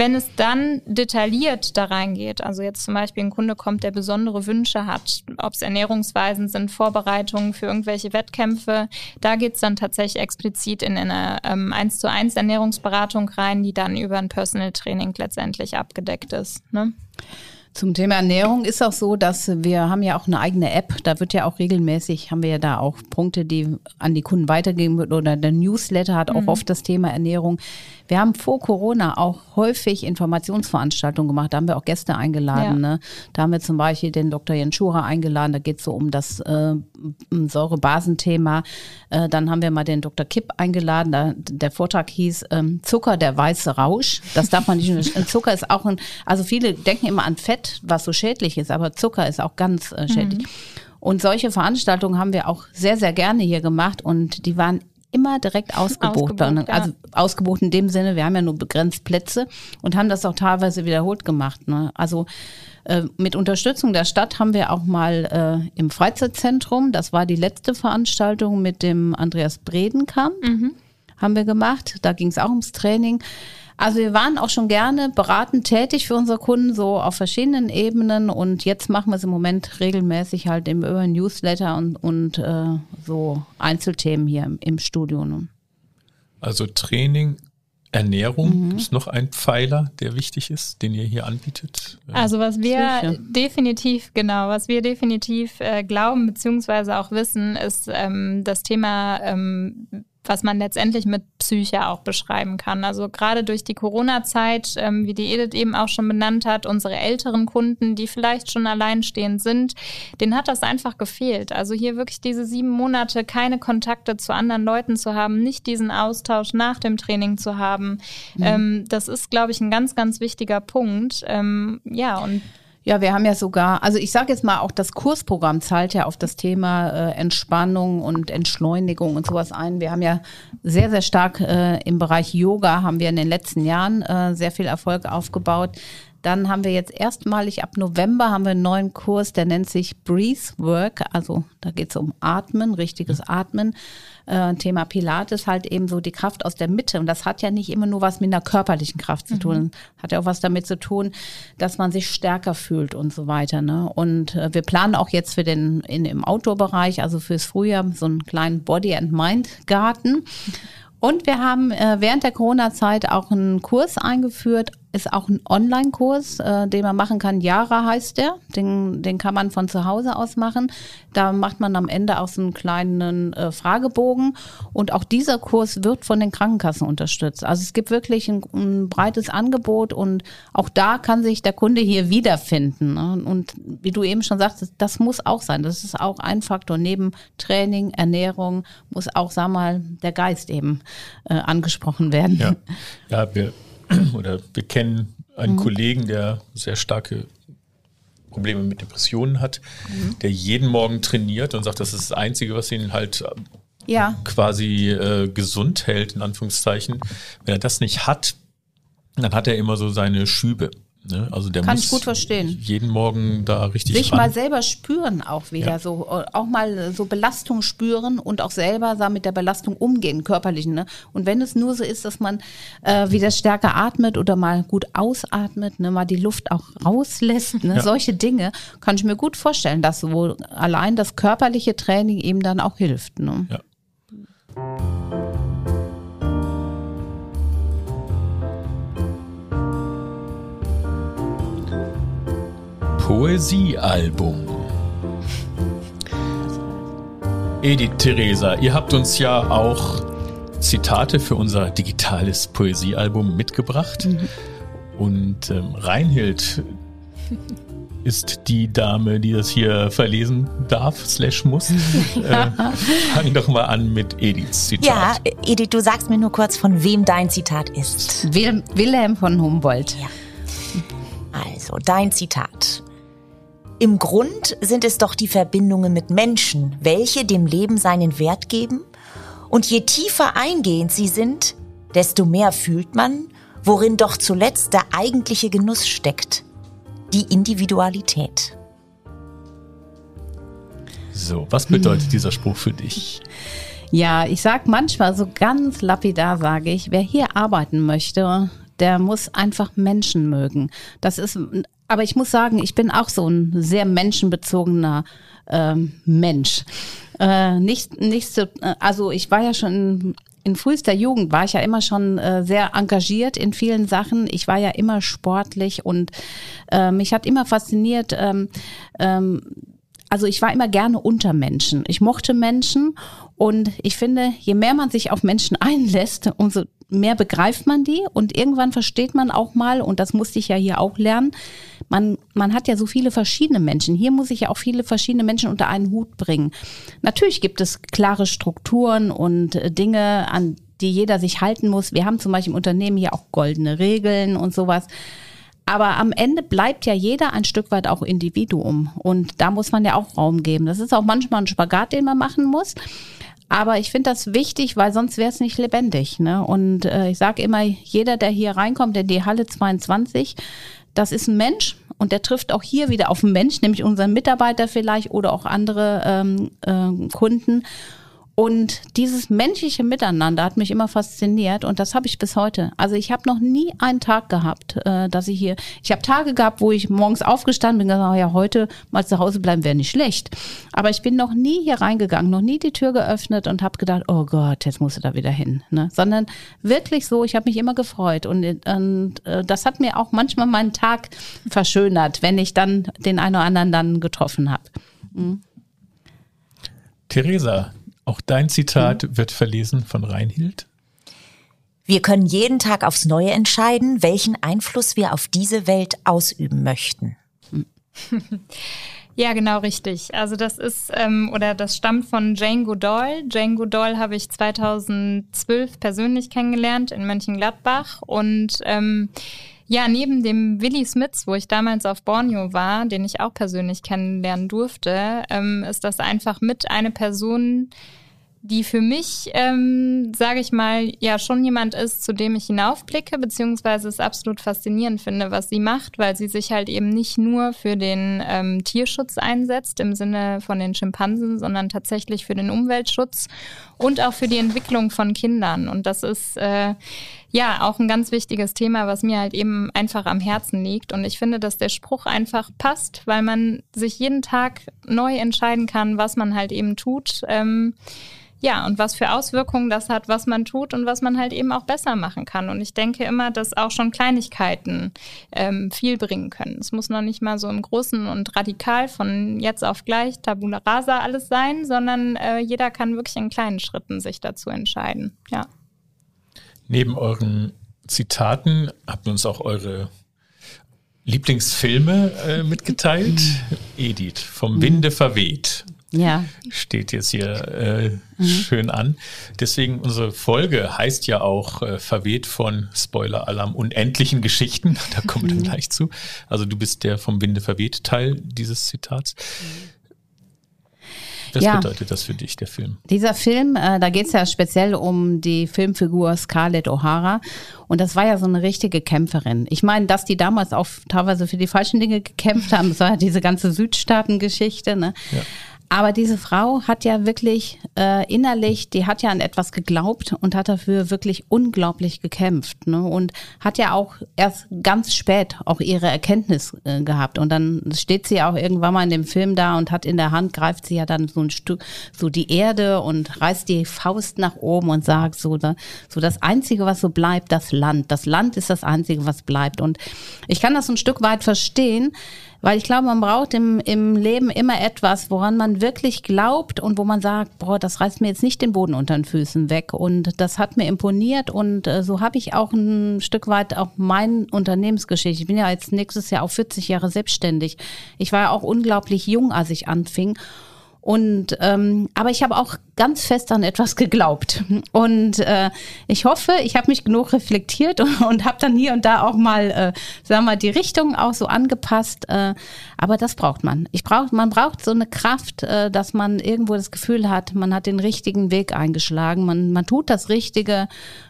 Wenn es dann detailliert da reingeht, also jetzt zum Beispiel ein Kunde kommt, der besondere Wünsche hat, ob es Ernährungsweisen sind, Vorbereitungen für irgendwelche Wettkämpfe, da geht es dann tatsächlich explizit in eine ähm, 1 zu 1 Ernährungsberatung rein, die dann über ein Personal Training letztendlich abgedeckt ist. Ne? Zum Thema Ernährung ist auch so, dass wir haben ja auch eine eigene App. Da wird ja auch regelmäßig, haben wir ja da auch Punkte, die an die Kunden weitergeben wird oder der Newsletter hat auch mhm. oft das Thema Ernährung. Wir haben vor Corona auch häufig Informationsveranstaltungen gemacht. Da haben wir auch Gäste eingeladen. Ja. Ne? Da haben wir zum Beispiel den Dr. Jens Schura eingeladen. Da geht es so um das äh, Säurebasenthema. Äh, dann haben wir mal den Dr. Kipp eingeladen. Da, der Vortrag hieß ähm, Zucker, der weiße Rausch. Das darf man nicht. *laughs* Zucker ist auch ein, also viele denken immer an Fett, was so schädlich ist, aber Zucker ist auch ganz äh, schädlich. Mhm. Und solche Veranstaltungen haben wir auch sehr, sehr gerne hier gemacht und die waren immer direkt *laughs* ausgebucht. ausgebucht ja. Also ausgebucht in dem Sinne, wir haben ja nur begrenzt Plätze und haben das auch teilweise wiederholt gemacht. Ne? Also äh, mit Unterstützung der Stadt haben wir auch mal äh, im Freizeitzentrum, das war die letzte Veranstaltung mit dem Andreas Bredenkamp, mhm. haben wir gemacht. Da ging es auch ums Training. Also wir waren auch schon gerne beratend tätig für unsere Kunden, so auf verschiedenen Ebenen. Und jetzt machen wir es im Moment regelmäßig halt im über Newsletter und, und äh, so Einzelthemen hier im, im Studio. Ne? Also Training, Ernährung mhm. ist noch ein Pfeiler, der wichtig ist, den ihr hier anbietet. Also was wir Psyche. definitiv, genau, was wir definitiv äh, glauben bzw. auch wissen, ist ähm, das Thema ähm, was man letztendlich mit Psyche auch beschreiben kann. Also gerade durch die Corona-Zeit, ähm, wie die Edith eben auch schon benannt hat, unsere älteren Kunden, die vielleicht schon alleinstehend sind, denen hat das einfach gefehlt. Also hier wirklich diese sieben Monate keine Kontakte zu anderen Leuten zu haben, nicht diesen Austausch nach dem Training zu haben, mhm. ähm, das ist, glaube ich, ein ganz, ganz wichtiger Punkt. Ähm, ja, und ja, wir haben ja sogar, also ich sage jetzt mal, auch das Kursprogramm zahlt ja auf das Thema äh, Entspannung und Entschleunigung und sowas ein. Wir haben ja sehr, sehr stark äh, im Bereich Yoga, haben wir in den letzten Jahren äh, sehr viel Erfolg aufgebaut. Dann haben wir jetzt erstmalig ab November haben wir einen neuen Kurs, der nennt sich Breathe Work. Also da geht es um Atmen, richtiges Atmen. Äh, Thema Pilates halt eben so die Kraft aus der Mitte. Und das hat ja nicht immer nur was mit einer körperlichen Kraft zu tun. Mhm. Hat ja auch was damit zu tun, dass man sich stärker fühlt und so weiter. Ne? Und äh, wir planen auch jetzt für den in, im Outdoor-Bereich, also fürs Frühjahr, so einen kleinen Body and Mind Garten. Und wir haben äh, während der Corona-Zeit auch einen Kurs eingeführt, ist auch ein Online-Kurs, äh, den man machen kann. Yara heißt der. Den, den kann man von zu Hause aus machen. Da macht man am Ende auch so einen kleinen äh, Fragebogen. Und auch dieser Kurs wird von den Krankenkassen unterstützt. Also es gibt wirklich ein, ein breites Angebot und auch da kann sich der Kunde hier wiederfinden. Ne? Und wie du eben schon sagst, das muss auch sein. Das ist auch ein Faktor. Neben Training, Ernährung muss auch, sag mal, der Geist eben äh, angesprochen werden. Ja, ja wir, *clears throat* oder wir kennen einen mhm. Kollegen, der sehr starke Probleme mit Depressionen hat, mhm. der jeden Morgen trainiert und sagt, das ist das Einzige, was ihn halt ja. quasi äh, gesund hält, in Anführungszeichen. Wenn er das nicht hat, dann hat er immer so seine Schübe. Ne? Also der Kann muss ich gut verstehen. jeden Morgen da richtig Sich ran. mal selber spüren auch wieder, Ja. so äh, auch mal so Belastung spüren und auch selber mit der Belastung umgehen, körperlichen. Ne? Und wenn es nur so ist, dass man äh, wieder stärker atmet oder mal gut ausatmet, ne, mal die Luft auch rauslässt, ne? Ja. solche Dinge, kann ich mir gut vorstellen, dass wohl allein das körperliche Training eben dann auch hilft. Ne? Ja. Poesiealbum. Edith Theresa, ihr habt uns ja auch Zitate für unser digitales Poesiealbum mitgebracht. Und ähm, Reinhild ist die Dame, die das hier verlesen darf, slash muss. *laughs* äh, fang doch mal an mit Ediths Zitat. Ja, Edith, du sagst mir nur kurz, von wem dein Zitat ist. Wil Wilhelm von Humboldt. Also, dein Zitat. Im Grund sind es doch die Verbindungen mit Menschen, welche dem Leben seinen Wert geben. Und je tiefer eingehend sie sind, desto mehr fühlt man, worin doch zuletzt der eigentliche Genuss steckt. Die Individualität. So, was bedeutet dieser Spruch für dich? Ja, ich sag manchmal so ganz lapidar, sage ich, wer hier arbeiten möchte, der muss einfach Menschen mögen. Das ist, aber ich muss sagen, ich bin auch so ein sehr menschenbezogener ähm, Mensch. Äh, nicht, nicht so, äh, also ich war ja schon in, frühester Jugend war ich ja immer schon äh, sehr engagiert in vielen Sachen. Ich war ja immer sportlich und äh, mich hat immer fasziniert, ähm, ähm, also ich war immer gerne unter Menschen. Ich mochte Menschen und ich finde, je mehr man sich auf Menschen *laughs* einlässt, umso mehr begreift man die und irgendwann versteht man auch mal, und das musste ich ja hier auch lernen, man, man hat ja so viele verschiedene Menschen. Hier muss ich ja auch viele verschiedene Menschen unter einen Hut bringen. Natürlich gibt es klare Strukturen und äh, Dinge, an die jeder sich halten muss. Wir haben zum Beispiel im Unternehmen hier auch goldene Regeln und sowas. Aber am Ende bleibt ja jeder ein Stück weit auch Individuum. Und da muss man ja auch Raum geben. Das ist auch manchmal ein Spagat, den man machen muss. Aber ich finde das wichtig, weil sonst wäre es nicht lebendig. Ne? Und äh, ich sage immer, jeder, der hier reinkommt in die Halle 22, das ist ein Mensch und der trifft auch hier wieder auf einen Mensch, nämlich unseren Mitarbeiter vielleicht oder auch andere ähm, ähm, Kunden. Und dieses menschliche Miteinander hat mich immer fasziniert und das habe ich bis heute. Also ich habe noch nie einen Tag gehabt, äh, dass ich hier, ich habe Tage gehabt, wo ich morgens aufgestanden bin und gesagt, ja, heute mal zu Hause bleiben wäre nicht schlecht. Aber ich bin noch nie hier reingegangen, noch nie die Tür geöffnet und habe gedacht, oh Gott, jetzt musst du da wieder hin. Ne? Sondern wirklich so, ich habe mich immer gefreut und, und äh, das hat mir auch manchmal meinen Tag verschönert, wenn ich dann den einen oder anderen dann getroffen habe. Mhm. Theresa, auch dein Zitat wird verlesen von Reinhild. Wir können jeden Tag aufs Neue entscheiden, welchen Einfluss wir auf diese Welt ausüben möchten. *laughs* Ja, genau richtig. Also das ist ähm, oder das stammt von Jane Goodall. Jane Goodall habe ich 2012 persönlich kennengelernt in Mönchengladbach und ähm, ja, neben dem Willy Smiths, wo ich damals auf Borneo war, den ich auch persönlich kennenlernen durfte, ähm, ist das einfach mit eine Person, die für mich, ähm, sage ich mal, ja schon jemand ist, zu dem ich hinaufblicke, beziehungsweise es absolut faszinierend finde, was sie macht, weil sie sich halt eben nicht nur für den ähm, Tierschutz einsetzt, im Sinne von den Schimpansen, sondern tatsächlich für den Umweltschutz und auch für die Entwicklung von Kindern. Und das ist äh, ja auch ein ganz wichtiges Thema, was mir halt eben einfach am Herzen liegt. Und ich finde, dass der Spruch einfach passt, weil man sich jeden Tag neu entscheiden kann, was man halt eben tut. Ähm, ja, und was für Auswirkungen das hat, was man tut und was man halt eben auch besser machen kann. Und ich denke immer, dass auch schon Kleinigkeiten ähm, viel bringen können. Es muss noch nicht mal so im Großen und radikal von jetzt auf gleich Tabula rasa alles sein, sondern äh, jeder kann wirklich in kleinen Schritten sich dazu entscheiden. Ja. Neben euren Zitaten habt ihr uns auch eure Lieblingsfilme äh, mitgeteilt. *laughs* Edith, vom Winde verweht. Ja. Steht jetzt hier äh, mhm. schön an. Deswegen unsere Folge heißt ja auch äh, verweht von Spoiler-Alarm unendlichen Geschichten. *laughs* Da kommen wir dann gleich zu. Also du bist der vom Winde verweht Teil dieses Zitats. Was ja, bedeutet das für dich, der Film? Dieser Film, äh, da geht es ja speziell um die Filmfigur Scarlett O'Hara. Und das war ja so eine richtige Kämpferin. Ich meine, dass die damals auch teilweise für die falschen Dinge gekämpft haben, das war ja diese ganze Südstaaten-Geschichte. Ne? Ja. Aber diese Frau hat ja wirklich äh, innerlich, die hat ja an etwas geglaubt und hat dafür wirklich unglaublich gekämpft. Ne? Und hat ja auch erst ganz spät auch ihre Erkenntnis äh, gehabt. Und dann steht sie auch irgendwann mal in dem Film da und hat in der Hand, greift sie ja dann so ein Stück, so die Erde und reißt die Faust nach oben und sagt so, da, so das Einzige, was so bleibt, das Land. Das Land ist das Einzige, was bleibt. Und ich kann das ein Stück weit verstehen, weil ich glaube, man braucht im, im Leben immer etwas, woran man wirklich glaubt und wo man sagt, boah, das reißt mir jetzt nicht den Boden unter den Füßen weg. Und das hat mir imponiert und äh, so habe ich auch ein Stück weit auch meine Unternehmensgeschichte. Ich bin ja jetzt nächstes Jahr auch 40 Jahre selbstständig. Ich war ja auch unglaublich jung, als ich anfing. Und ähm, aber ich habe auch ganz fest an etwas geglaubt. Und äh, ich hoffe, ich habe mich genug reflektiert und, *laughs* und habe dann hier und da auch mal, äh, sagen wir die Richtung auch so angepasst. Äh, aber das braucht man. Ich brauch, man braucht so eine Kraft, äh, dass man irgendwo das Gefühl hat, man hat den richtigen Weg eingeschlagen, man, man tut das Richtige,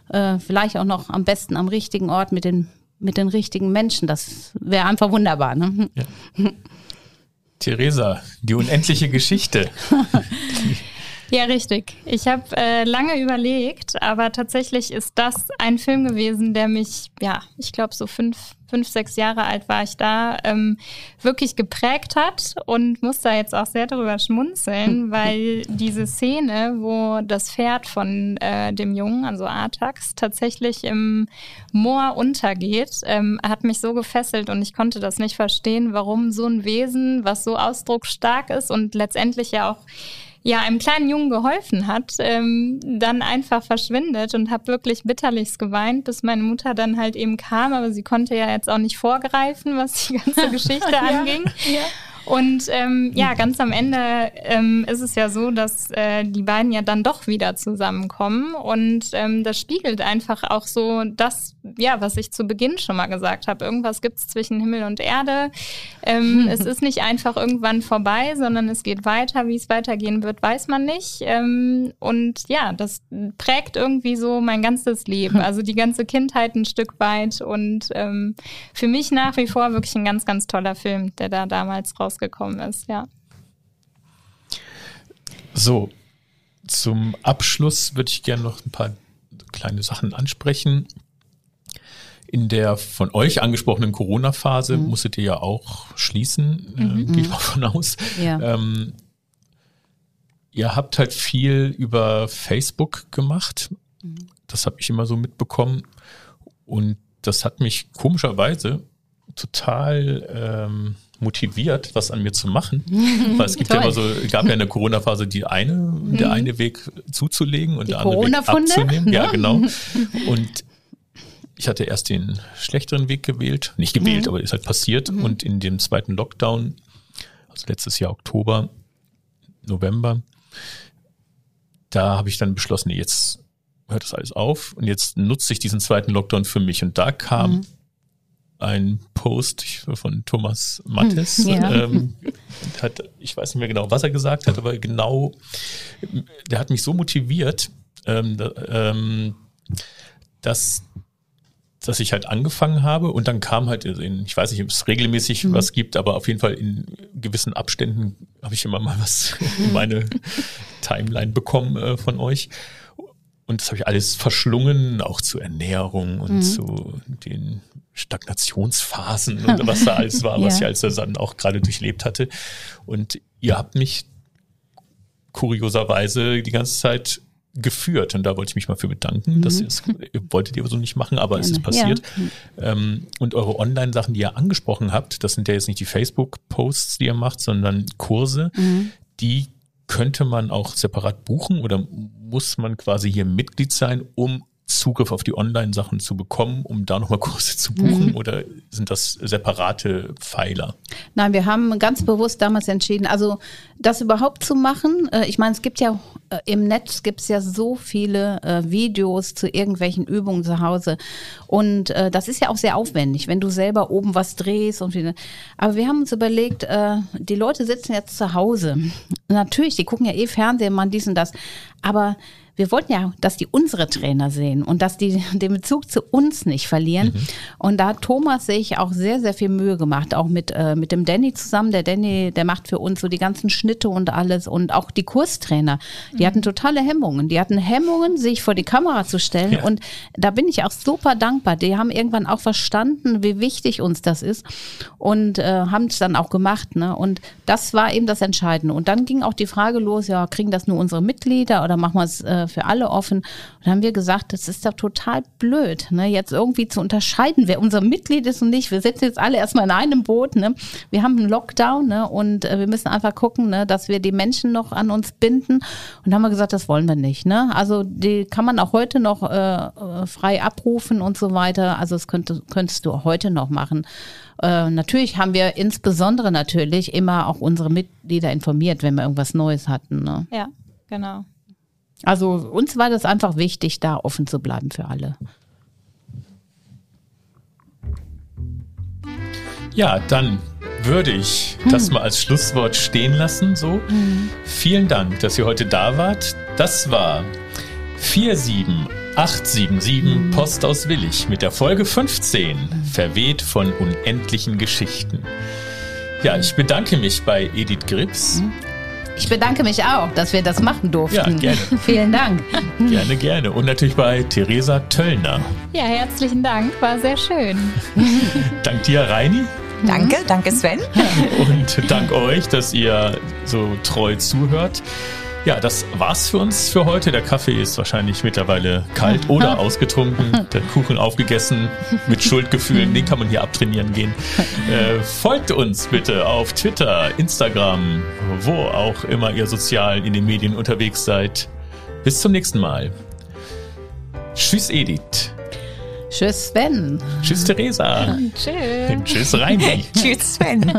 äh, vielleicht auch noch am besten am richtigen Ort mit den mit den richtigen Menschen. Das wäre einfach wunderbar. Ne? Ja. *laughs* Theresa, die unendliche Geschichte. *laughs* Ja, richtig. Ich habe äh, lange überlegt, aber tatsächlich ist das ein Film gewesen, der mich, ja, ich glaube, so fünf, fünf, sechs Jahre alt war ich da, ähm, wirklich geprägt hat und muss da jetzt auch sehr darüber schmunzeln, *laughs* weil diese Szene, wo das Pferd von äh, dem Jungen, also Artax, tatsächlich im Moor untergeht, ähm, hat mich so gefesselt und ich konnte das nicht verstehen, warum so ein Wesen, was so ausdrucksstark ist und letztendlich ja auch ja einem kleinen Jungen geholfen hat, ähm, dann einfach verschwindet und habe wirklich bitterlichst geweint, bis meine Mutter dann halt eben kam, aber sie konnte ja jetzt auch nicht vorgreifen, was die ganze *laughs* Geschichte ja, anging. Ja. Und ähm, ja, ganz am Ende ähm, ist es ja so, dass äh, die beiden ja dann doch wieder zusammenkommen. Und ähm, das spiegelt einfach auch so das, ja, was ich zu Beginn schon mal gesagt habe. Irgendwas gibt es zwischen Himmel und Erde. Ähm, *laughs* es ist nicht einfach irgendwann vorbei, sondern es geht weiter. Wie es weitergehen wird, weiß man nicht. Ähm, und ja, das prägt irgendwie so mein ganzes Leben. *laughs* Also die ganze Kindheit ein Stück weit. Und ähm, für mich nach wie vor wirklich ein ganz, ganz toller Film, der da damals raus rausgekommen ist, ja. So, zum Abschluss würde ich gerne noch ein paar kleine Sachen ansprechen. In der von euch angesprochenen Corona-Phase mhm. musstet ihr ja auch schließen, äh, mhm. gehe ich mal von aus. Ja. Ähm, ihr habt halt viel über Facebook gemacht. Mhm. Das habe ich immer so mitbekommen. Und das hat mich komischerweise total ähm, motiviert, was an mir zu machen. *laughs* Weil es gibt ja immer so, gab ja in der Corona-Phase die eine, mhm. der eine Weg zuzulegen und die der andere Weg abzunehmen. Ja, genau. *laughs* Und ich hatte erst den schlechteren Weg gewählt, nicht gewählt, mhm. aber ist halt passiert. Mhm. Und in dem zweiten Lockdown, also letztes Jahr Oktober, November, da habe ich dann beschlossen, jetzt hört das alles auf und jetzt nutze ich diesen zweiten Lockdown für mich. Und da kam mhm ein Post von Thomas Mattes. Hm, ja. Ähm, hat, ich weiß nicht mehr genau, was er gesagt hat, aber genau, der hat mich so motiviert, ähm, ähm, dass, dass ich halt angefangen habe und dann kam halt, in, ich weiß nicht, ob es regelmäßig mhm. was gibt, aber auf jeden Fall in gewissen Abständen habe ich immer mal was in meine Timeline bekommen äh, von euch. Und das habe ich alles verschlungen, auch zur Ernährung und mhm. zu den Stagnationsphasen und *laughs* was da alles war, was ja. ich als dann auch gerade durchlebt hatte. Und ihr habt mich kurioserweise die ganze Zeit geführt und da wollte ich mich mal für bedanken. Mhm. Das ist, wolltet ihr so nicht machen, aber Gerne. es ist passiert. Ja. Ähm, und eure Online-Sachen, die ihr angesprochen habt, das sind ja jetzt nicht die Facebook-Posts, die ihr macht, sondern Kurse, mhm. die könnte man auch separat buchen oder muss man quasi hier Mitglied sein, um Zugriff auf die Online-Sachen zu bekommen, um da nochmal *laughs* Kurse zu buchen? Mhm. Oder sind das separate Pfeiler? Nein, wir haben ganz bewusst damals entschieden, also das überhaupt zu machen. Äh, ich meine, es gibt ja äh, im Netz gibt es ja so viele äh, Videos zu irgendwelchen Übungen zu Hause. Und äh, das ist ja auch sehr aufwendig, wenn du selber oben was drehst und wieder. Aber wir haben uns überlegt, äh, die Leute sitzen jetzt zu Hause. Natürlich, die gucken ja eh Fernsehen, man dies und das. Aber wir wollten ja, dass die unsere Trainer sehen und dass die den Bezug zu uns nicht verlieren. Mhm. Und da hat Thomas sich auch sehr, sehr viel Mühe gemacht, auch mit, äh, mit dem Danny zusammen. Der Danny, der macht für uns so die ganzen Schnitte und alles und auch die Kurstrainer. Die mhm. hatten totale Hemmungen. Die hatten Hemmungen, sich vor die Kamera zu stellen. Ja. Und da bin ich auch super dankbar. Die haben irgendwann auch verstanden, wie wichtig uns das ist und äh, haben es dann auch gemacht. Ne? Und das war eben das Entscheidende. Und dann ging auch die Frage los, ja, kriegen das nur unsere Mitglieder oder machen wir es äh, für alle offen. Und haben wir gesagt, das ist doch total blöd, ne? jetzt irgendwie zu unterscheiden, wer unser Mitglied ist und nicht. Wir sitzen jetzt alle erstmal in einem Boot. Ne? Wir haben einen Lockdown ne? und äh, wir müssen einfach gucken, ne? dass wir die Menschen noch an uns binden. Und haben wir gesagt, das wollen wir nicht. Ne? Also die kann man auch heute noch äh, äh frei abrufen und so weiter. Also das könnte, könntest du heute noch machen. Äh, natürlich haben wir insbesondere natürlich immer auch unsere Mitglieder informiert, wenn wir irgendwas Neues hatten. Ne? Ja, genau. Also uns war das einfach wichtig, da offen zu bleiben für alle. Ja, dann würde ich hm. das mal als Schlusswort stehen lassen. So, hm. vielen Dank, dass ihr heute da wart. Das war 47877 hm. Post aus Willig mit der Folge 15, verweht von unendlichen Geschichten. Ja, ich bedanke mich bei Edith Grips. Ich bedanke mich auch, dass wir das machen durften. Ja, gerne. *laughs* Vielen Dank. Gerne, gerne. Und natürlich bei Theresa Töllner. Ja, herzlichen Dank. War sehr schön. *laughs* Dank dir, Reini. Danke, danke Sven. *laughs* Und dank euch, dass ihr so treu zuhört. Ja, das war's für uns für heute. Der Kaffee ist wahrscheinlich mittlerweile kalt oder *laughs* ausgetrunken. Der Kuchen aufgegessen mit Schuldgefühlen. Den kann man hier abtrainieren gehen. Äh, folgt uns bitte auf Twitter, Instagram, wo auch immer ihr sozial in den Medien unterwegs seid. Bis zum nächsten Mal. Tschüss, Edith. Tschüss, Sven. Tschüss, Theresa. *laughs* Tschüss. Tschüss, Reini. *laughs* Tschüss, Sven.